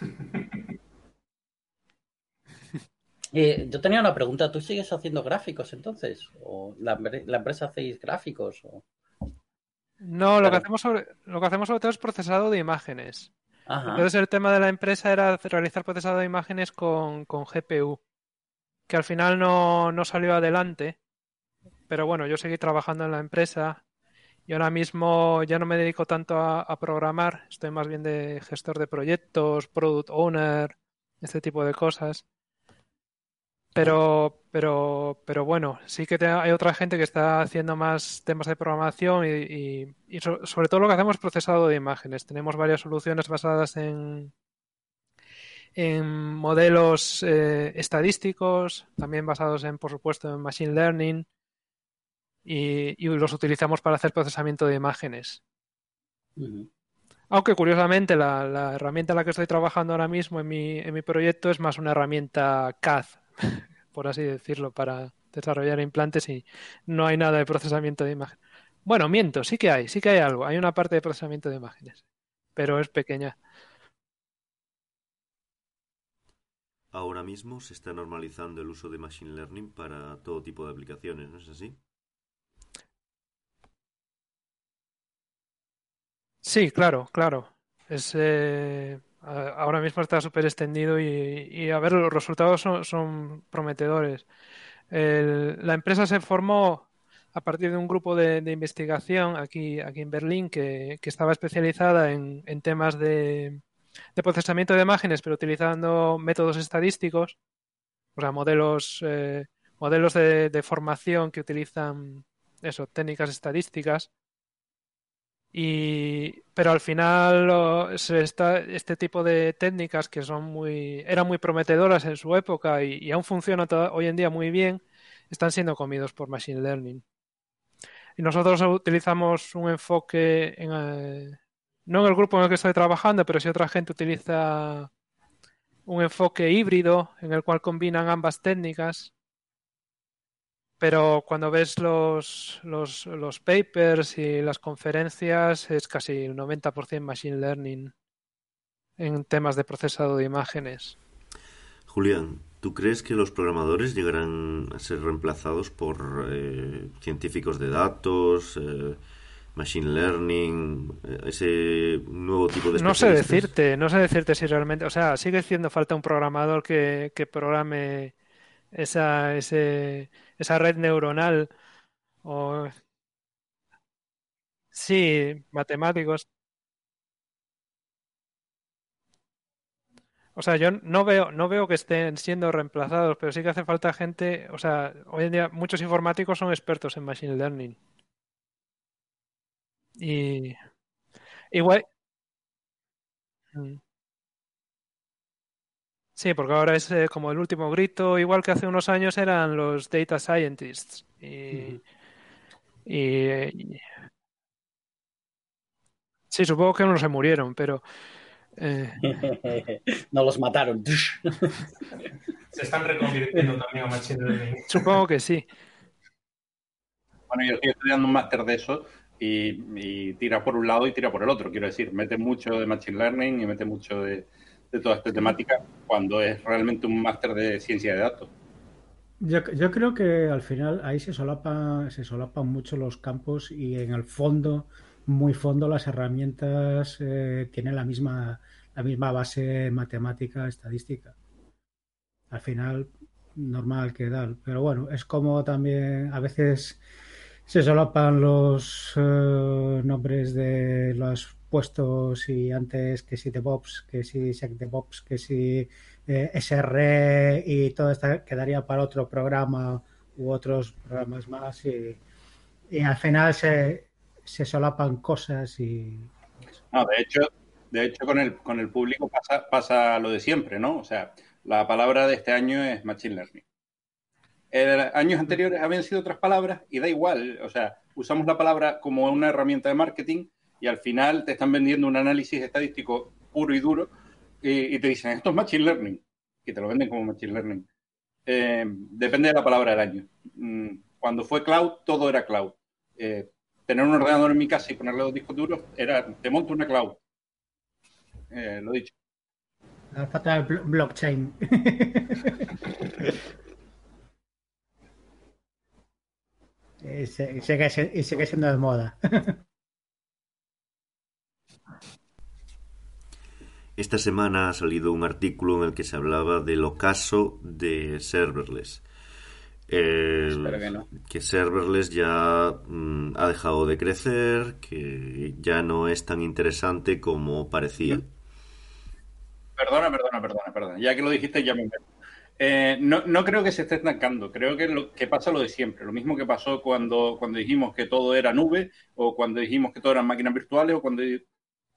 Speaker 4: [LAUGHS]
Speaker 5: Eh, yo tenía una pregunta. ¿Tú sigues haciendo gráficos entonces? ¿O la, empre- la empresa hacéis gráficos? O...
Speaker 7: No, lo que hacemos sobre, lo que hacemos sobre todo es procesado de imágenes.
Speaker 5: Ajá.
Speaker 7: Entonces el tema de la empresa era realizar procesado de imágenes con, con GPU, que al final no, no salió adelante, pero bueno, yo seguí trabajando en la empresa y ahora mismo ya no me dedico tanto a, programar, estoy más bien de gestor de proyectos, product owner, este tipo de cosas. Pero, pero, pero bueno, sí que hay otra gente que está haciendo más temas de programación y, y- y so- sobre todo lo que hacemos es procesado de imágenes. Tenemos varias soluciones basadas en, en modelos eh, estadísticos, también basados en, por supuesto, en machine learning y, y los utilizamos para hacer procesamiento de imágenes. Aunque curiosamente la, la herramienta en la que estoy trabajando ahora mismo en mi, en mi proyecto es más una herramienta CAD, [LAUGHS] por así decirlo, para desarrollar implantes y no hay nada de procesamiento de imagen. Bueno, miento, sí que hay, sí que hay algo. Hay una parte de procesamiento de imágenes, pero es pequeña.
Speaker 2: Ahora mismo se está normalizando el uso de Machine Learning para todo tipo de aplicaciones, ¿no es así?
Speaker 7: Sí, claro, claro. Es, eh, ahora mismo está súper extendido y, a ver, los resultados son, prometedores. La empresa se formó a partir de un grupo de, de investigación aquí, aquí en Berlín que, que estaba especializada en, en temas de, de procesamiento de imágenes, pero utilizando métodos estadísticos, o sea, modelos, eh, modelos de, de formación que utilizan eso, técnicas estadísticas. Y, pero al final este tipo de técnicas que son muy, eran muy prometedoras en su época y, aún funcionan hoy en día muy bien, están siendo comidos por Machine Learning. Y nosotros utilizamos un enfoque en, eh, no en el grupo en el que estoy trabajando, pero si otra gente utiliza un enfoque híbrido en el cual combinan ambas técnicas. Pero cuando ves los, los, los papers y las conferencias es casi el 90% machine learning en temas de procesado de imágenes.
Speaker 2: Julián, ¿tú crees que los programadores llegarán a ser reemplazados por eh, científicos de datos, eh, machine learning, eh, ese nuevo tipo de
Speaker 7: No sé decirte, no sé decirte si realmente, o sea, sigue haciendo falta un programador que, que programe esa, ese, esa red neuronal o sí, matemáticos. O sea, yo no veo, no veo que estén siendo reemplazados, pero sí que hace falta gente, o sea, hoy en día muchos informáticos son expertos en machine learning. Y igual, Mm. Sí, porque ahora es eh, como el último grito, igual que hace unos años eran los data scientists. Y, y, y- sí, supongo que no se murieron, pero eh, [LAUGHS]
Speaker 5: no los mataron. [LAUGHS]
Speaker 3: Se están reconvirtiendo también a Machine Learning.
Speaker 7: supongo que sí.
Speaker 6: Bueno, yo estoy estudiando un máster de eso y, y tira por un lado y tira por el otro. Quiero decir, mete mucho de Machine Learning y mete mucho de, de toda esta temática cuando es realmente un máster de ciencia de datos.
Speaker 4: Yo, yo creo que al final ahí se solapan, se solapan mucho los campos y en el fondo, muy fondo, las herramientas eh, tienen la misma, la misma base matemática, estadística. Al final, normal que tal. Pero bueno, es como también a veces se solapan los eh, nombres de los puestos y antes que si DevOps, que si SecDevOps, que si eh, SR y todo esto quedaría para otro programa u otros programas más y, y al final se, se solapan cosas y
Speaker 6: No, de hecho, de hecho con el, con el público pasa, pasa lo de siempre, ¿no? O sea, la palabra de este año es Machine Learning. En años anteriores habían sido otras palabras y da igual. O sea, usamos la palabra como una herramienta de marketing y al final te están vendiendo un análisis estadístico puro y duro y, y te dicen, esto es Machine Learning. Y te lo venden como Machine Learning. Eh, depende de la palabra del año. Mm, Cuando fue cloud, todo era cloud. Eh, tener un ordenador en mi casa y ponerle dos discos duros era, te monto una cloud. Eh, lo dicho.
Speaker 4: la falta blo- blockchain. [LAUGHS] y, se- sigue, siendo de moda. [LAUGHS]
Speaker 2: Esta semana ha salido un artículo en el que se hablaba del ocaso de serverless. Eh,
Speaker 5: Espero que no.
Speaker 2: que serverless ya mm, ha dejado de crecer, que ya no es tan interesante como parecía.
Speaker 6: Perdona, perdona, perdona, perdona. Ya que lo dijiste, ya me meto. Eh, no, no creo que se esté estancando. Creo que, lo, que pasa lo de siempre. Lo mismo que pasó cuando, cuando dijimos que todo era nube, o cuando dijimos que todo eran máquinas virtuales, o cuando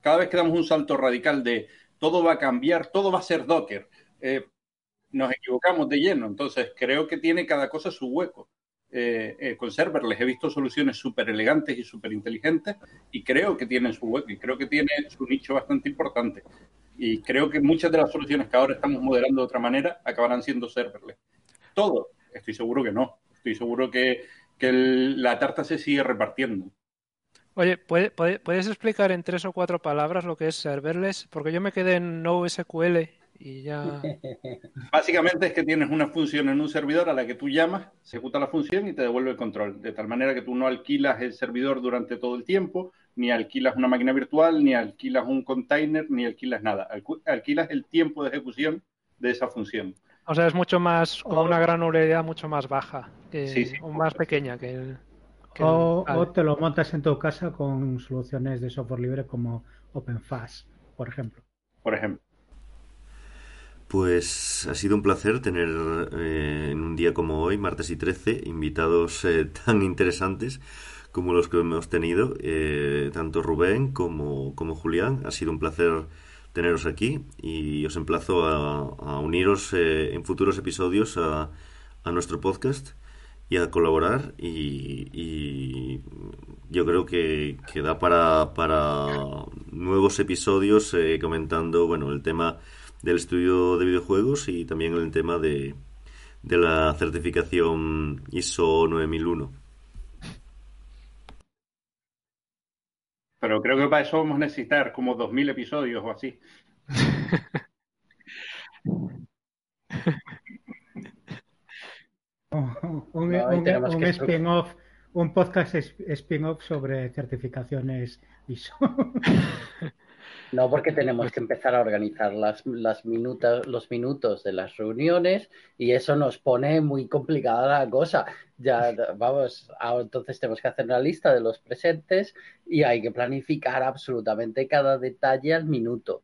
Speaker 6: cada vez que damos un salto radical de todo va a cambiar, todo va a ser Docker. Eh, nos equivocamos de lleno. Entonces, creo que tiene cada cosa su hueco. Eh, eh, con serverless he visto soluciones súper elegantes y súper inteligentes y creo que tienen su hueco y creo que tiene su nicho bastante importante. Y creo que muchas de las soluciones que ahora estamos modelando de otra manera acabarán siendo serverless. Todo, estoy seguro que no. Estoy seguro que, que el- la tarta se sigue repartiendo.
Speaker 7: Oye, ¿puede- puede- ¿puedes explicar en tres o cuatro palabras lo que es serverless? Porque yo me quedé en NoSQL y ya... [LAUGHS]
Speaker 6: Básicamente es que tienes una función en un servidor a la que tú llamas, se ejecuta la función y te devuelve el control. De tal manera que tú no alquilas el servidor durante todo el tiempo, ni alquilas una máquina virtual, ni alquilas un container, ni alquilas nada. Alquilas el tiempo de ejecución de esa función.
Speaker 7: O sea, es mucho más, como una granularidad mucho más baja, que-
Speaker 6: Sí, sí.
Speaker 7: o más pequeña que el... que el-
Speaker 4: O,
Speaker 7: vale.
Speaker 4: o te lo montas en tu casa con soluciones de software libre como OpenFast, por ejemplo.
Speaker 6: Por ejemplo.
Speaker 2: Pues ha sido un placer tener eh, en un día como hoy, martes y 13, invitados eh, tan interesantes como los que hemos tenido, eh, tanto Rubén como, como Julián. Ha sido un placer teneros aquí y os emplazo a, uniros eh, en futuros episodios a, nuestro podcast y a colaborar y, yo creo que, que da para, para nuevos episodios eh, comentando bueno el tema del estudio de videojuegos y también el tema de, de la certificación ISO 9001.
Speaker 6: Pero creo que para eso vamos a necesitar como 2.000 episodios o así. [LAUGHS]
Speaker 4: Un, un-
Speaker 5: No,
Speaker 4: spin-off, un podcast spin-off sobre certificaciones ISO. [LAUGHS]
Speaker 5: No, porque tenemos que empezar a organizar las, las minutas, los minutos de las reuniones y eso nos pone muy complicada la cosa. Ya, vamos, ahora entonces tenemos que hacer una lista de los presentes y hay que planificar absolutamente cada detalle al minuto.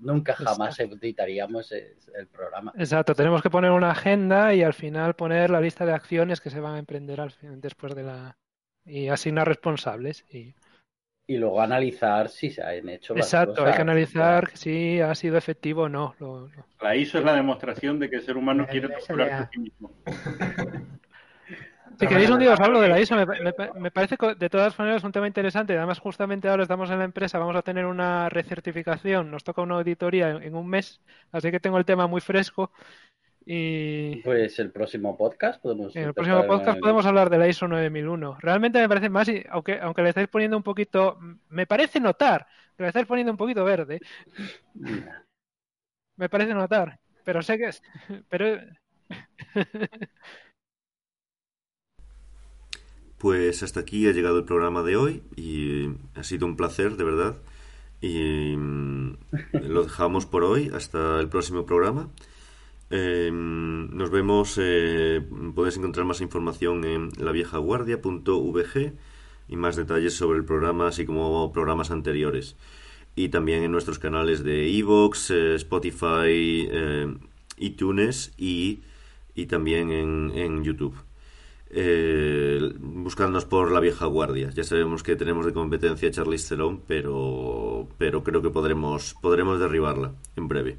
Speaker 5: Nunca jamás editaríamos el el programa.
Speaker 7: Exacto, tenemos que poner una agenda y al final poner la lista de acciones que se van a emprender al fin- después de la... y asignar responsables. Y...
Speaker 5: Y luego analizar si se han hecho las
Speaker 7: Exacto, hay
Speaker 5: cosas.
Speaker 7: que analizar si ha sido efectivo o no. Lo- lo-
Speaker 6: La ISO es la demostración de que el ser humano quiere
Speaker 4: El
Speaker 6: torturarse
Speaker 4: SLA.
Speaker 6: a sí mismo.
Speaker 7: Si queréis un día os hablo de la ISO, me, me- me parece de todas maneras un tema interesante. Además, justamente ahora estamos en la empresa, vamos a tener una recertificación, nos toca una auditoría en, en un mes, así que tengo el tema muy fresco. Y
Speaker 5: Pues el próximo podcast podemos.
Speaker 7: en el próximo podcast podemos hablar de la ISO 9001. Realmente me parece más, aunque, aunque le estáis poniendo un poquito, me parece notar que le estáis poniendo un poquito verde, me parece notar, pero sé que es, [LAUGHS] pero
Speaker 2: Pues hasta aquí ha llegado el programa de hoy y ha sido un placer, de verdad. Y mm, lo dejamos por hoy hasta el próximo programa. Eh, nos vemos, eh, podéis encontrar más información en laviejaguardia.vg y más detalles sobre el programa, así como programas anteriores. Y también en nuestros canales de Evox, Spotify, eh, iTunes y, y también en, en YouTube. Eh, buscadnos por la vieja guardia. Ya sabemos que tenemos de competencia a Charlize Theron, pero, pero creo que podremos, podremos derribarla en breve.